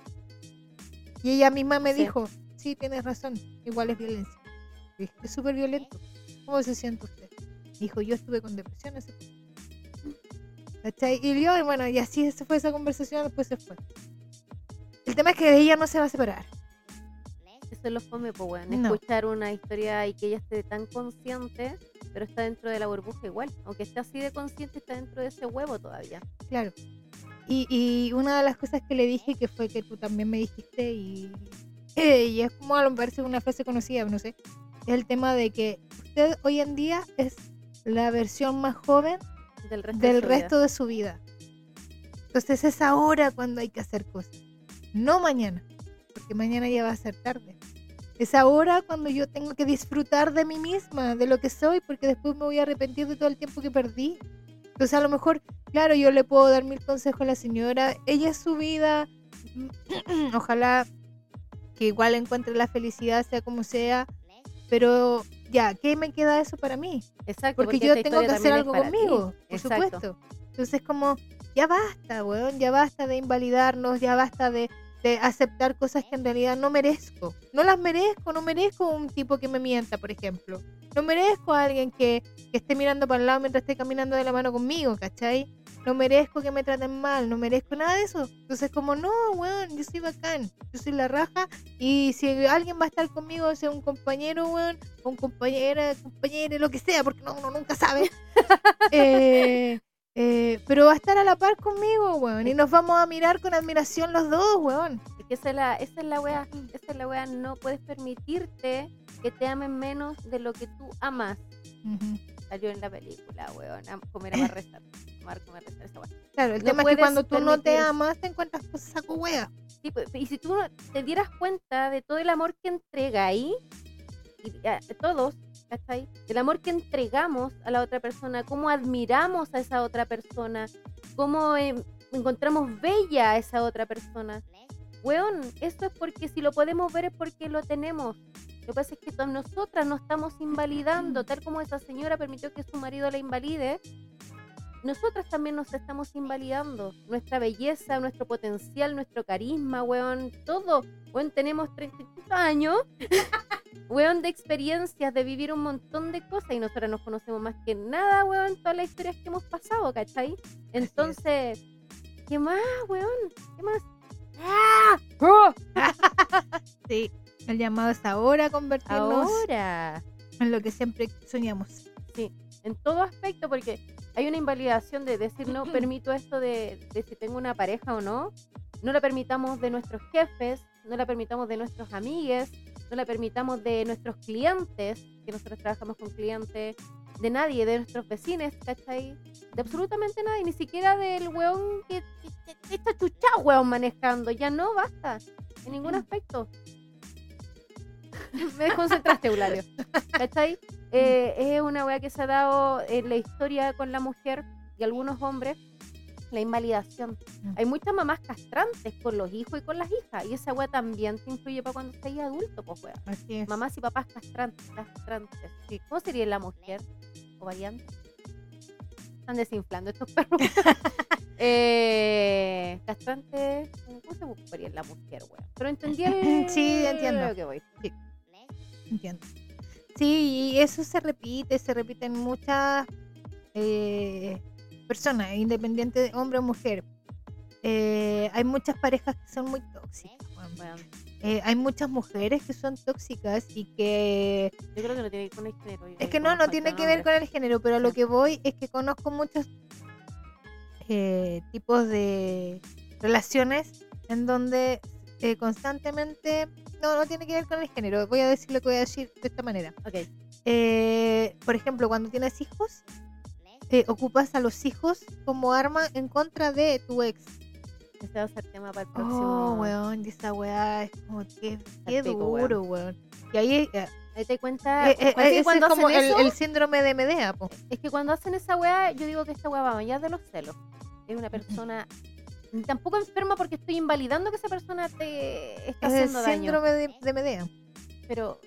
Y ella misma me Sí. dijo, sí, tienes razón, igual es violencia. Es súper violento. ¿Cómo se siente usted? Dijo, yo estuve con depresión poco". ¿Cachai? Y yo, y bueno, y así se fue esa conversación, después se fue. El tema es que ella no se va a separar. Eso es lo fome, pues, weón. No. Escuchar una historia y que ella esté tan consciente, pero está dentro de la burbuja igual. Aunque esté así de consciente, está dentro de ese huevo todavía. Claro. Y, y una de las cosas que le dije, que fue que tú también me dijiste, y, y es como a lo es una frase conocida, no sé, el tema de que usted hoy en día es la versión más joven Del resto. del de su vida. de su vida. Entonces es ahora cuando hay que hacer cosas, no mañana, porque mañana ya va a ser tarde. Es ahora cuando yo tengo que disfrutar de mí misma, de lo que soy, porque después me voy a arrepentir de todo el tiempo que perdí. Entonces a lo mejor, claro, yo le puedo dar mil consejos a la señora, ella es su vida, ojalá que igual encuentre la felicidad, sea como sea, pero ya, ¿qué me queda eso para mí? Exacto. Porque, esta yo tengo que hacer algo ti. conmigo, por Exacto. supuesto. Entonces como, ya basta, weón, ya basta de invalidarnos, ya basta de, de aceptar cosas que en realidad no merezco. No las merezco, no merezco un tipo que me mienta, por ejemplo. No merezco a alguien que, que esté mirando para el lado mientras esté caminando de la mano conmigo, ¿cachai? No merezco que me traten mal, no merezco nada de eso. Entonces como, no, weón, yo soy bacán, yo soy la raja. Y si alguien va a estar conmigo, sea un compañero, weón, o un compañera, compañero, lo que sea, porque no, uno nunca sabe. eh, eh, pero va a estar a la par conmigo, weón. Y nos vamos a mirar con admiración los dos, weón. Es que esa es la, esa es la wea, esa es la wea, no puedes permitirte que te amen menos de lo que tú amas. Salió en la película, weón, comer, amar, rezar, amar, comer, rezar, esa. Claro, el No tema es que cuando tú no te permitir- amas, te encuentras cosas saco wea. Sí, pues, y si tú te dieras cuenta de todo el amor que entrega ahí, y a- todos, ¿cachai? Del amor que entregamos a la otra persona, cómo admiramos a esa otra persona, cómo em, encontramos bella a esa otra persona. Weón, esto es porque si lo podemos ver es porque lo tenemos. Lo que pasa es que nosotras nos estamos invalidando, tal como esa señora permitió que su marido la invalide. Nosotras también nos estamos invalidando. Nuestra belleza, nuestro potencial, nuestro carisma, weón, todo. Weón, tenemos 35 años, weón, de experiencias, de vivir un montón de cosas y nosotras nos conocemos más que nada, weón, todas las historias que hemos pasado, ¿cachai? Entonces, ¿qué más, weón? ¿Qué más? ¡Ah! ¡Oh! Sí, el llamado es ahora convertirnos Ahora. en lo que siempre soñamos. en todo aspecto, porque hay una invalidación de decir no permito esto de, de si tengo una pareja o no, no la permitamos de nuestros jefes, no la permitamos de nuestros amigues, no la permitamos de nuestros clientes, que nosotros trabajamos con clientes, de nadie, de nuestros vecinos, ¿cachai? De absolutamente nadie, ni siquiera del weón que, que- que está chuchado, weón, manejando, ya no, basta, en ningún aspecto. Me desconcentraste, Eulalio. ¿Cachai? Eh, es una weá que se ha dado en la historia con la mujer y algunos hombres, la invalidación. Mm. Hay muchas mamás castrantes con los hijos y con las hijas, y esa weá también te influye para cuando seas adulto, pues weá. Así es. Mamás y papás castrantes, castrantes. ¿Cómo sería la mujer? ¿O variante? Están desinflando estos perros. Eh, castrante. ¿Cómo se buscaría la mujer, weón? Pero entendí el. Sí, entiendo. lo que voy. Entiendo. Sí, y eso se repite, se repite en muchas eh, personas, independiente de hombre o mujer. Eh, hay muchas parejas que son muy tóxicas. Eh, hay muchas mujeres que son tóxicas y que yo creo que no tiene que ver con el género. Es que no, no tiene que ver con el género, pero a lo que voy es que conozco muchos eh, tipos de relaciones en donde eh, constantemente, no, no tiene que ver con el género, voy a decir lo que voy a decir de esta manera. Ok. Eh, por ejemplo, cuando tienes hijos, ocupas a los hijos como arma en contra de tu ex. Ese va a ser tema para el Oh, próximo. weón, y esa weá es como que qué duro, weón. Y ahí eh, Ahí te cuenta. eh, eh, pues, ese cuando es como hacen el, eso, el síndrome de Medea, po. Es que cuando hacen esa weá, yo digo que esta weá va allá de los celos. Es una persona tampoco enferma porque estoy invalidando que esa persona te está Es el haciendo daño. síndrome de, de Medea. Pero,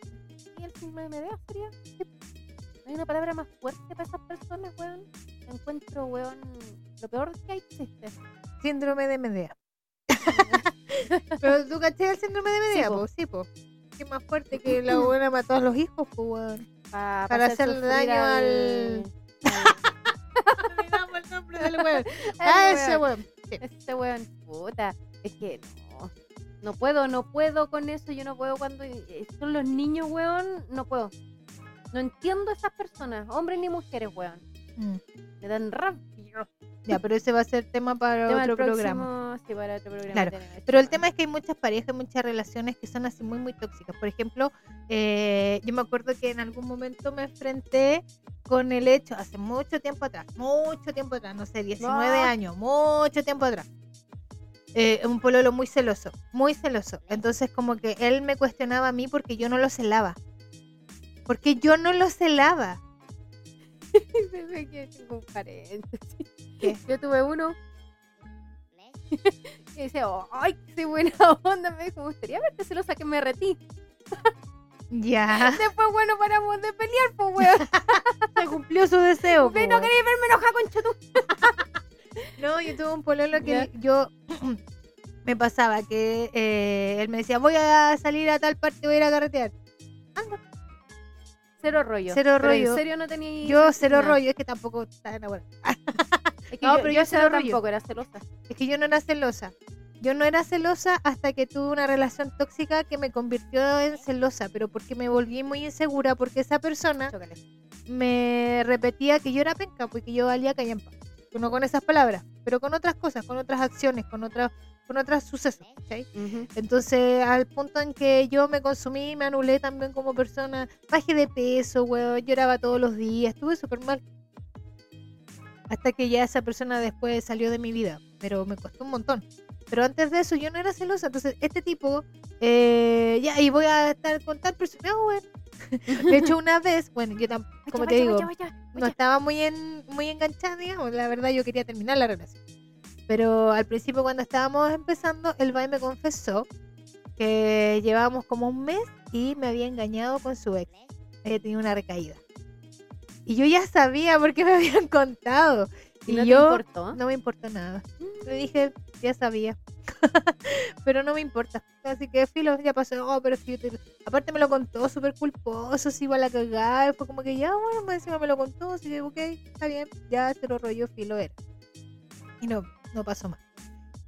¿y el síndrome de Medea sería? ¿No hay una palabra más fuerte para esas personas, weón? Encuentro, weón, lo peor que hay existe. Síndrome de Medea. Pero tú caché el síndrome de Medea, po. po, sí, po. Que más fuerte que la buena mató a los hijos, po, weón. Pa- Para hacer hacerle daño al- Olvidamos el nombre del weón. Ah, ese weón. Sí. Este weón, puta. Es que no. No puedo, no puedo con eso. Yo no puedo cuando eh, son los niños, weón. No puedo. No entiendo a esas personas, hombres ni mujeres, weón. Mm. Me dan rabia. Ya, pero ese va a ser tema para Tema otro programa. Sí, para otro programa. Claro, Pero el tema es que hay muchas parejas, muchas relaciones que son así muy, muy tóxicas. Por ejemplo, eh, yo me acuerdo que en algún momento me enfrenté con el hecho, hace mucho tiempo atrás, mucho tiempo atrás, no sé, 19 No. años, mucho tiempo atrás. eh, un pololo muy celoso, muy celoso. Entonces como que él me cuestionaba a mí porque yo no lo celaba. Porque yo no lo celaba. Tengo un paréntesis. ¿Qué? Yo tuve uno y decía, ay, qué buena onda. Me dijo, gustaría verte celosa que me retí. Ya, Después, bueno, paramos de pelear, pues, weón. se cumplió su deseo. No queréis verme enojada con tú. No, yo tuve un pololo que Ya. yo me pasaba que eh, él me decía, voy a salir a tal parte, voy a ir a carretear. Cero rollo. Cero Pero rollo. En serio no tenía. Yo cero rollo, es que tampoco. Es que No, yo, pero yo yo cero rollo. tampoco, era celosa. Es que yo no era celosa. Yo no era celosa hasta que tuve una relación tóxica que me convirtió en celosa, pero porque me volví muy insegura porque esa persona me repetía que yo era penca, porque yo valía callampa. No con esas palabras, pero con otras cosas, con otras acciones, con otras con otros sucesos. Ujú. Entonces, al punto en que yo me consumí, me anulé también como persona, bajé de peso, weón, lloraba todos los días, estuve súper mal. Hasta que ya esa persona después salió de mi vida, pero me costó un montón. Pero antes de eso yo no era celosa, entonces este tipo, eh, ya, y voy a estar con tal persona, no, weón. De hecho, una vez, bueno, yo tam- como te digo, vaya, vaya, no estaba muy en, muy enganchada, digamos. La verdad, yo quería terminar la relación. Pero al principio, cuando estábamos empezando, el Bay me confesó que llevábamos como un mes y me había engañado con su ex. Había tenido una recaída. Y yo ya sabía porque me habían contado. ¿Y Y, no te yo importó? no me importó nada. Le dije, ya sabía. pero no me importa. Así que filo, ya pasó. Oh, pero te- Aparte me lo contó súper culposo, se iba a la cagada. Fue como que ya, bueno, más encima me lo contó. Así que, ok, está bien. Ya se lo rollo, filo era. Y no, no pasó más.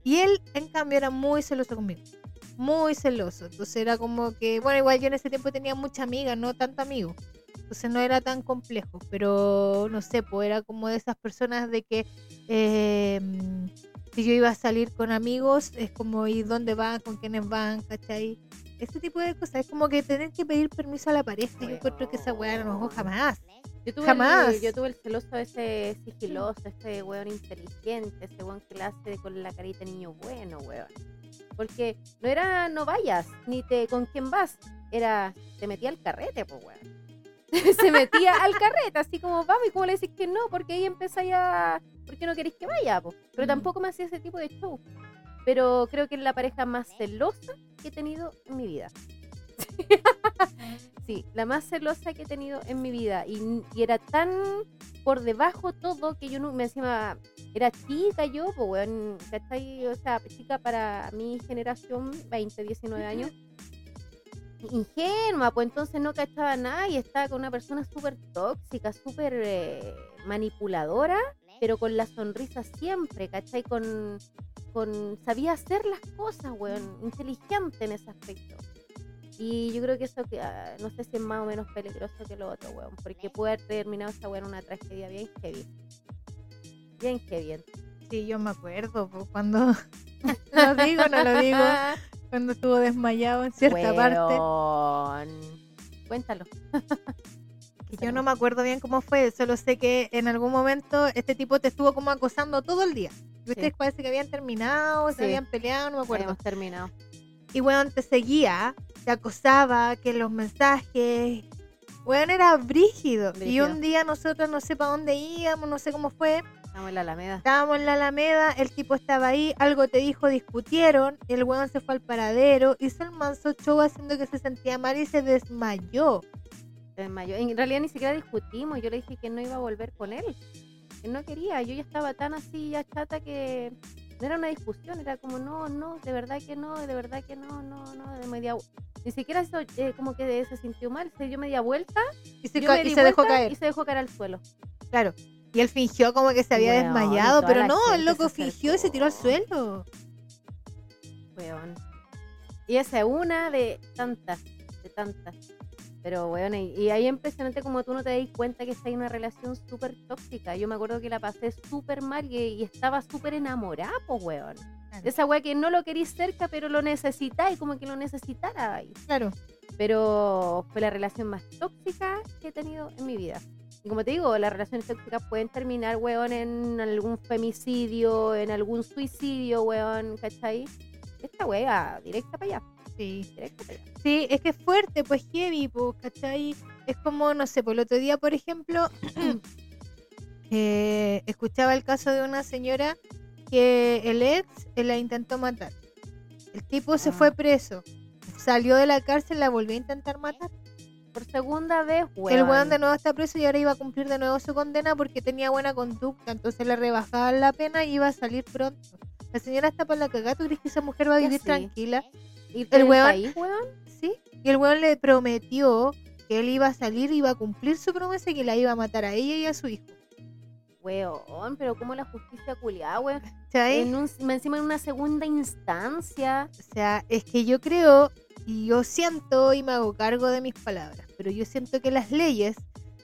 Y él, en cambio, era muy celoso conmigo. Muy celoso. Entonces era como que, bueno, igual yo en ese tiempo tenía mucha amiga, no tanto amigo. Entonces no era tan complejo. Pero no sé, pues era como de esas personas de que eh, si yo iba a salir con amigos, es como ir dónde van, con quiénes van, ¿cachai? Ese tipo de cosas. Es como que tener que pedir permiso a la pareja. Yo encuentro que esa weá no jamás. Yo tuve, Jamás. El, yo tuve el celoso ese sigiloso, ese weón inteligente, ese weón que le hace con la carita niño bueno, weón. Porque no era no vayas, ni te con quién vas, era te metía al carrete, pues weón. Se metía al carrete, así como vamos, y como le decís que no, porque ahí empezáis a. ¿Por qué no queréis que vaya? po? Pero Mm. tampoco me hacía ese tipo de show. Pero creo que es la pareja más celosa que he tenido en mi vida. Sí, la más celosa que he tenido en mi vida. Y, y era tan por debajo todo que yo no, me encima era chica yo, pues, weón, ¿cachai? O sea, chica para mi generación, 20, 19 años. Ingenua, pues entonces no cachaba nada y estaba con una persona súper tóxica, súper eh, manipuladora, pero con la sonrisa siempre, ¿cachai? Con, con, sabía hacer las cosas, weón, inteligente en ese aspecto. Y yo creo que eso, que ah, no sé si es más o menos peligroso que lo otro, weón, porque puede haber terminado esa weón una tragedia bien heavy. Bien heavy. Sí, yo me acuerdo, pues, cuando lo digo, no lo digo, cuando estuvo desmayado en cierta parte. Weón. Cuéntalo. Que yo no me acuerdo bien cómo fue, solo sé que en algún momento este tipo te estuvo como acosando todo el día. Y ustedes parece que habían terminado, se habían peleado, no me acuerdo. Hemos terminado. Y weón te seguía, te acosaba, que los mensajes. Weón era brígido. Y un día nosotros no sé para dónde íbamos, no sé cómo fue. Estamos en la Alameda. Estábamos en la Alameda, el tipo estaba ahí, algo te dijo, discutieron, el weón se fue al paradero, hizo el manso show haciendo que se sentía mal y se desmayó. Se desmayó. En realidad ni siquiera discutimos. Yo le dije que no iba a volver con él. Que no quería. Yo ya estaba tan así, ya chata, que no era una discusión. Era como, no, no, de verdad que no, de verdad que no, no, no. De media... Ni siquiera eso, eh, como que se sintió mal. Se dio media vuelta Y se, ca- y dejó caer. Y se dejó caer al suelo. Claro. Y él fingió como que se había desmayado, pero no, el loco se fingió y se tiró al suelo. Weón. Y esa es una de tantas, de tantas. Pero, weón, y, y ahí es impresionante como tú no te das cuenta que está en una relación súper tóxica. Yo me acuerdo que la pasé súper mal y, y estaba súper enamorada, pues, weón. Claro. Esa weá que no lo querís cerca, pero lo necesitáis, como que lo necesitara ahí. Claro. Pero fue la relación más tóxica que he tenido en mi vida. Y como te digo, las relaciones tóxicas pueden terminar, weón, en algún femicidio, en algún suicidio, weón, ¿cachai? Esta wea, directa para allá, Sí. Sí, es que es fuerte, pues heavy, pues, ¿cachai? Es como, no sé, por el otro día, por ejemplo, eh, escuchaba el caso de una señora que el ex eh, la intentó matar. El tipo se Ah. fue preso, salió de la cárcel, la volvió a intentar matar. Por segunda vez, weón. El weón de nuevo está preso y ahora iba a cumplir de nuevo su condena porque tenía buena conducta, entonces le rebajaban la pena y iba a salir pronto. La señora está para la cagada, ¿tú crees que esa mujer va a vivir sí. tranquila? Irte el del weón- país, weón. Sí, y el weón le prometió que él iba a salir, iba a cumplir su promesa y que la iba a matar a ella y a su hijo. Weón, pero como la justicia culiada, weón. Un, encima en una segunda instancia. O sea, es que yo creo y yo siento y me hago cargo de mis palabras, pero yo siento que las leyes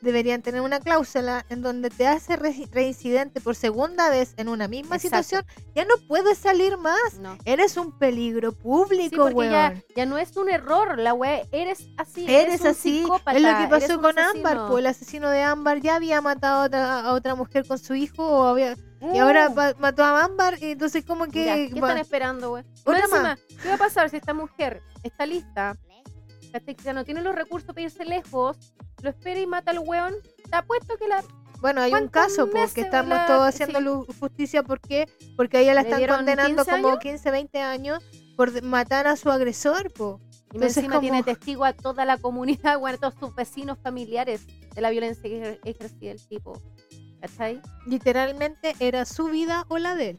deberían tener una cláusula en donde te hace re- reincidente por segunda vez en una misma Exacto. situación, ya no puedes salir más. No. Eres un peligro Sí, público, porque weón. ya, ya no es un error, la wea, eres así. Eres un así, psicópata, es lo que pasó con Ámbar, pues el asesino de Ámbar ya había matado a otra, a otra mujer con su hijo o había, y ahora Uh, mató a Ámbar y entonces como que ya, ¿Qué están esperando, güey? ¿qué va a pasar si esta mujer está lista? ¿Cachai? Que ya no tiene los recursos para irse lejos, lo espera y mata al weón. Te apuesto que la. Bueno, hay un ¿Cuántos caso porque estamos la- todos haciendo sí. justicia. ¿Por qué? Porque a ella la ¿Le están condenando 15 como años? 15, 20 años por matar a su agresor, po. Y Entonces, encima tiene como- testigo a toda la comunidad, bueno, a todos sus vecinos familiares de la violencia que ejer- ejercía el tipo. ¿Cachai? Literalmente era su vida o la de él.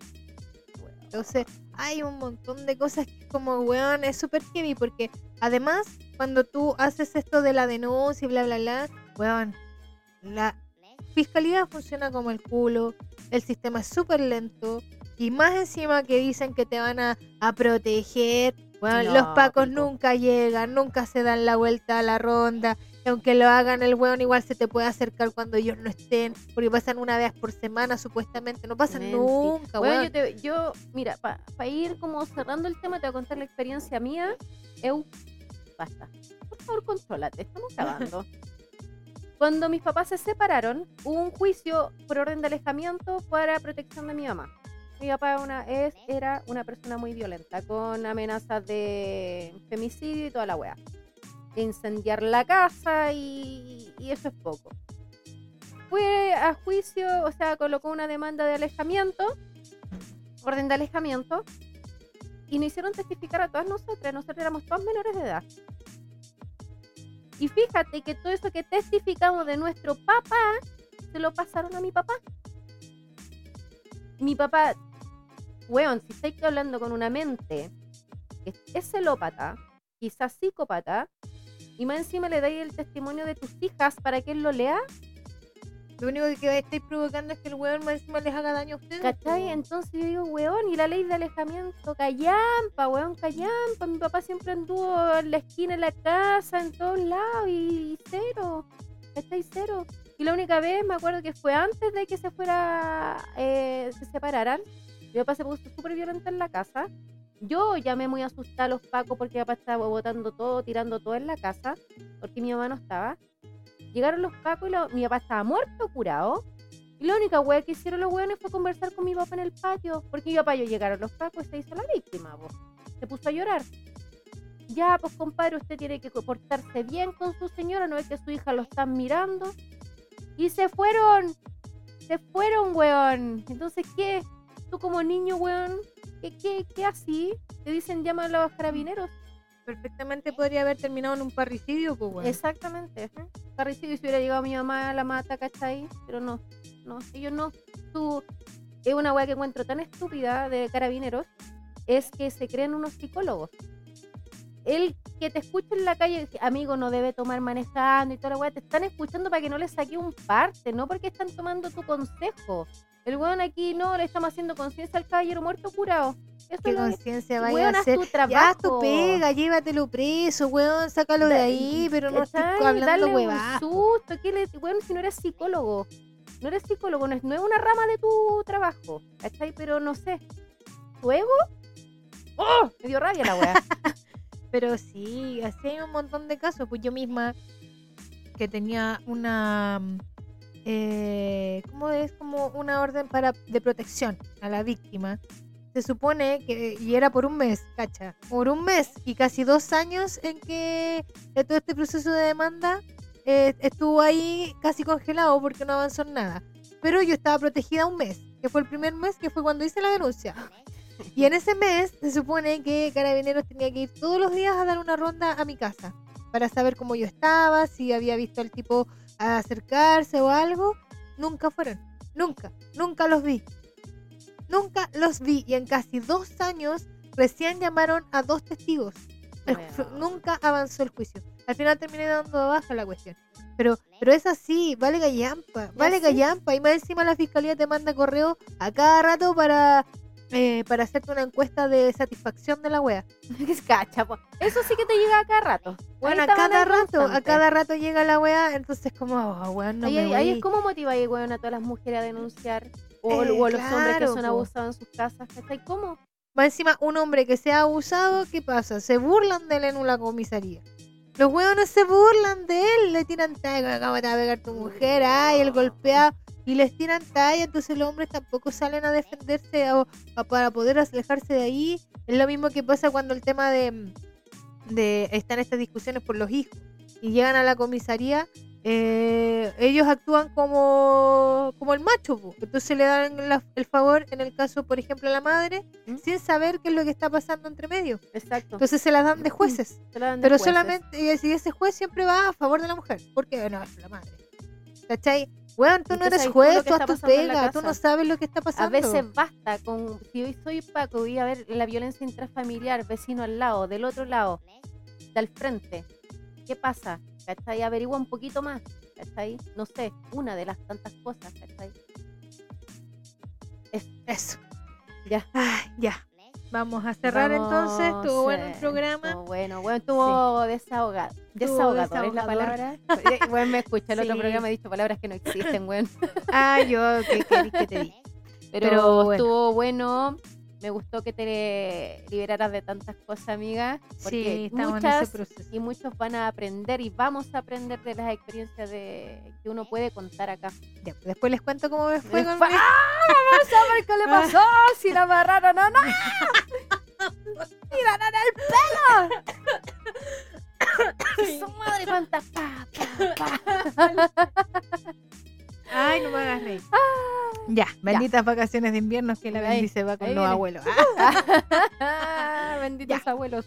Entonces, hay un montón de cosas que como, weón, es súper heavy porque además, cuando tú haces esto de la denuncia y bla, bla, bla, weón, la fiscalía funciona como el culo, el sistema es súper lento y más encima que dicen que te van a, a proteger, No, los pacos pico. nunca llegan, nunca se dan la vuelta a la ronda. y aunque lo hagan el weón, igual se te puede acercar cuando ellos no estén, porque pasan una vez por semana supuestamente, no pasan Menti. nunca, Bueno, weón. yo, te- yo, mira, para ir como cerrando el tema, te voy a contar la experiencia mía. Eu, basta. Por favor, contrólate, estamos grabando. Cuando mis papás se separaron, hubo un juicio por orden de alejamiento para protección de mi mamá. Mi papá era una, es, era una persona muy violenta, con amenazas de femicidio y toda la wea. Incendiar la casa y, y eso es poco. Fue a juicio, o sea, colocó una demanda de alejamiento, orden de alejamiento, y nos hicieron testificar a todas nosotras. Nosotros éramos todas menores de edad. Y fíjate que todo eso que testificamos de nuestro papá se lo pasaron a mi papá. mi papá, weón, si estáis hablando con una mente que es celópata, quizás psicópata, y más encima le dais el testimonio de tus hijas para que él lo lea, Lo único que estáis provocando es que el weón más encima les haga daño a ustedes. ¿cachai? Entonces yo digo, weón, y la ley de alejamiento, callampa, weón, callampa. Mi papá siempre anduvo en la esquina de la casa, en todos lados, y cero, ¿cachai? Cero. Y la única vez, me acuerdo que fue antes de que se fuera, eh, se separaran. Mi papá se puso súper violento en la casa. Yo llamé muy asustada a los pacos porque mi papá estaba botando todo, tirando todo en la casa, porque mi mamá no estaba. Llegaron los pacos y mi papá estaba muerto, curado. Y la única wea que hicieron los weones fue conversar con mi papá en el patio. Porque mi papá yo llegaron los pacos y se hizo la víctima, po. Se puso a llorar. Ya, pues compadre, usted tiene que portarse bien con su señora, no es que su hija lo están mirando. Y se fueron. Se fueron, weón. Entonces, ¿qué? Tú como niño, weón, ¿qué, qué, qué así? Te dicen llama a los carabineros. Perfectamente podría haber terminado en un parricidio, pues weón. Exactamente. ajá. Parricidio si hubiera llegado mi mamá a la mata, ¿cachai? Pero no, no, ellos no. Tú, es una weá que encuentro tan estúpida de carabineros, es que se creen unos psicólogos. El que te escucha en la calle, amigo, no debe tomar manejando y toda la weá, te están escuchando para que no le saque un parte, no porque están tomando tu consejo. El weón aquí no le estamos haciendo conciencia al caballero muerto curado. Eso ¿Qué conciencia vaya Weón, a haz hacer? tu Ya, trabajo. tu pega, llévatelo preso, weón, sácalo de ahí, pero no estoy hablando Darle huevadas. un susto, ¿qué le- bueno, si no eres psicólogo, no eres psicólogo, no es, no es una rama de tu trabajo, ¿cachai? Pero no sé, ¿tu ego? ¡Oh! Me dio rabia la weá. Pero sí, así hay un montón de casos. Pues yo misma, que tenía una. Eh, ¿Cómo es? Como una orden para de protección a la víctima. Se supone que. Y era por un mes, cacha. Por un mes y casi dos años en que eh, todo este proceso de demanda eh, estuvo ahí casi congelado porque no avanzó en nada. Pero yo estaba protegida un mes, que fue el primer mes que fue cuando hice la denuncia. Y en ese mes se supone que Carabineros tenía que ir todos los días a dar una ronda a mi casa para saber cómo yo estaba, si había visto al tipo acercarse o algo. Nunca fueron, nunca, nunca los vi. Nunca los vi y en casi dos años recién llamaron a dos testigos. El. Nunca avanzó el juicio. Al final terminé dando de baja la cuestión. Pero, pero es así, vale gallampa, vale gallampa. Y más encima la fiscalía te manda correo a cada rato para, eh, para hacerte una encuesta de satisfacción de la wea. Es cacha, po. Eso sí que te llega a cada rato. Bueno, a cada rato, a cada rato llega la wea, entonces como, oh, weón, no ahí, me ahí- ahí es como motiva ahí, weón, a todas las mujeres a denunciar. O, Eh, o a los hombres que son po. abusados en sus casas, ¿cachai? ¿Cómo? Más encima, un hombre que sea abusado, ¿qué pasa? Se burlan de él en una comisaría. Los huevones se burlan de él, le tiran talla, ¿cómo te va a pegar tu mujer? Ay, el golpeado. Y les tiran talla, entonces los hombres tampoco salen a defenderse o, o para poder alejarse de ahí. Es lo mismo que pasa cuando el tema de, de están estas discusiones por los hijos y llegan a la comisaría. eh, ellos actúan como, como el macho, po. entonces le dan la- el favor, en el caso, por ejemplo, a la madre, ¿Mm? sin saber qué es lo que está pasando entre medio. Exacto. Entonces se las dan de jueces. Dan de Pero jueces. solamente, y ese- juez siempre va a favor de la mujer. Porque no, es la madre. ¿Cachai? Weón, tú ¿Y no eres tú juez, tú haz tu pega, no sabes lo que está A pasando. veces basta con, si hoy soy Paco, voy a ver la violencia intrafamiliar, vecino al lado, del otro lado, del frente. ¿Qué pasa? ¿Cachai? Averigua un poquito más, ¿cachai? No sé, una de las tantas cosas, ¿cachai? Eso. Ya. Ay, ya. Vamos a cerrar Vamos, entonces. Estuvo bueno el programa. estuvo bueno, bueno, estuvo desahogado. Estuvo Desahogador es la palabra. Eh, Bueno, me escucha el otro programa, he dicho palabras que no existen, weón. Ah, yo, ¿qué querís que te diga? Pero, Pero bueno. estuvo bueno. Me gustó que te liberaras de tantas cosas, amiga. Porque Sí, estamos muchas en ese proceso. y muchos van a aprender y vamos a aprender de las experiencias de que uno puede contar acá. Ya, después les cuento cómo me fue con Después- mi- ¡Ah! Vamos a ver qué le pasó. Si la amarraron o no. ¡Tiraron el pelo! Su madre pa. Ay, no me hagas reír. Ya, benditas vacaciones de invierno que la Ah. Ahí, bendice va con los abuelos. Ah, Benditos abuelos.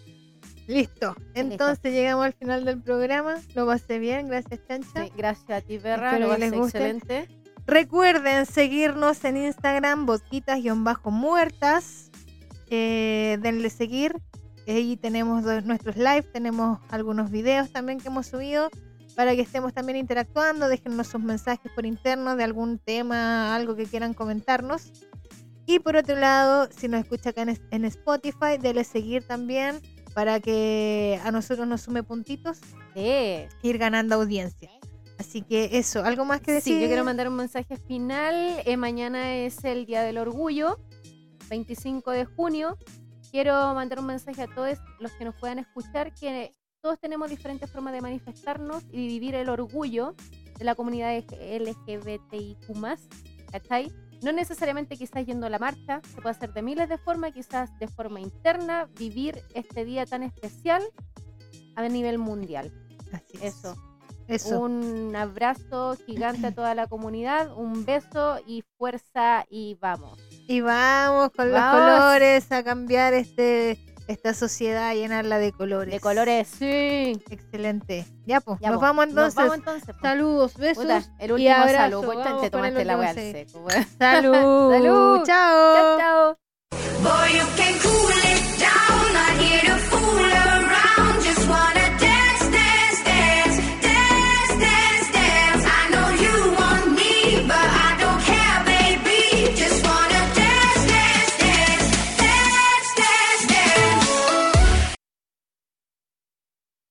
listo. Entonces llegamos al final del programa. Lo pasé bien, gracias Chancha. Sí, gracias a ti, perra. Espero Lo que les guste. excelente. Recuerden seguirnos en Instagram, boquitas-muertas. Eh, denle seguir. Ahí tenemos nuestros live, tenemos algunos videos también que hemos subido para que estemos también interactuando. Déjennos sus mensajes por interno de algún tema, algo que quieran comentarnos. Y por otro lado, si nos escucha acá en, Spotify, denle seguir también para que a nosotros nos sume puntitos Sí. e ir ganando audiencia. Así que eso, ¿algo más que decir? Sí, yo quiero mandar un mensaje final. Eh, mañana es el Día del Orgullo, 25 de junio. Quiero mandar un mensaje a todos los que nos puedan escuchar que todos tenemos diferentes formas de manifestarnos y vivir el orgullo de la comunidad LGBTIQ+, ¿cachai? No necesariamente quizás yendo a la marcha, se puede hacer de miles de formas, quizás de forma interna, vivir este día tan especial a nivel mundial. Así es. Eso. Eso. Un abrazo gigante a toda la comunidad, un beso y fuerza y vamos. Y vamos con los colores a cambiar este esta sociedad, llenarla de colores. De colores, sí. Excelente. Ya, pues. pues. nos vamos entonces. Nos vamos entonces. Pues. Saludos, besos. Puta, el último y abrazo. saludo. La. Salud. Salud. Chao. Chao, chao.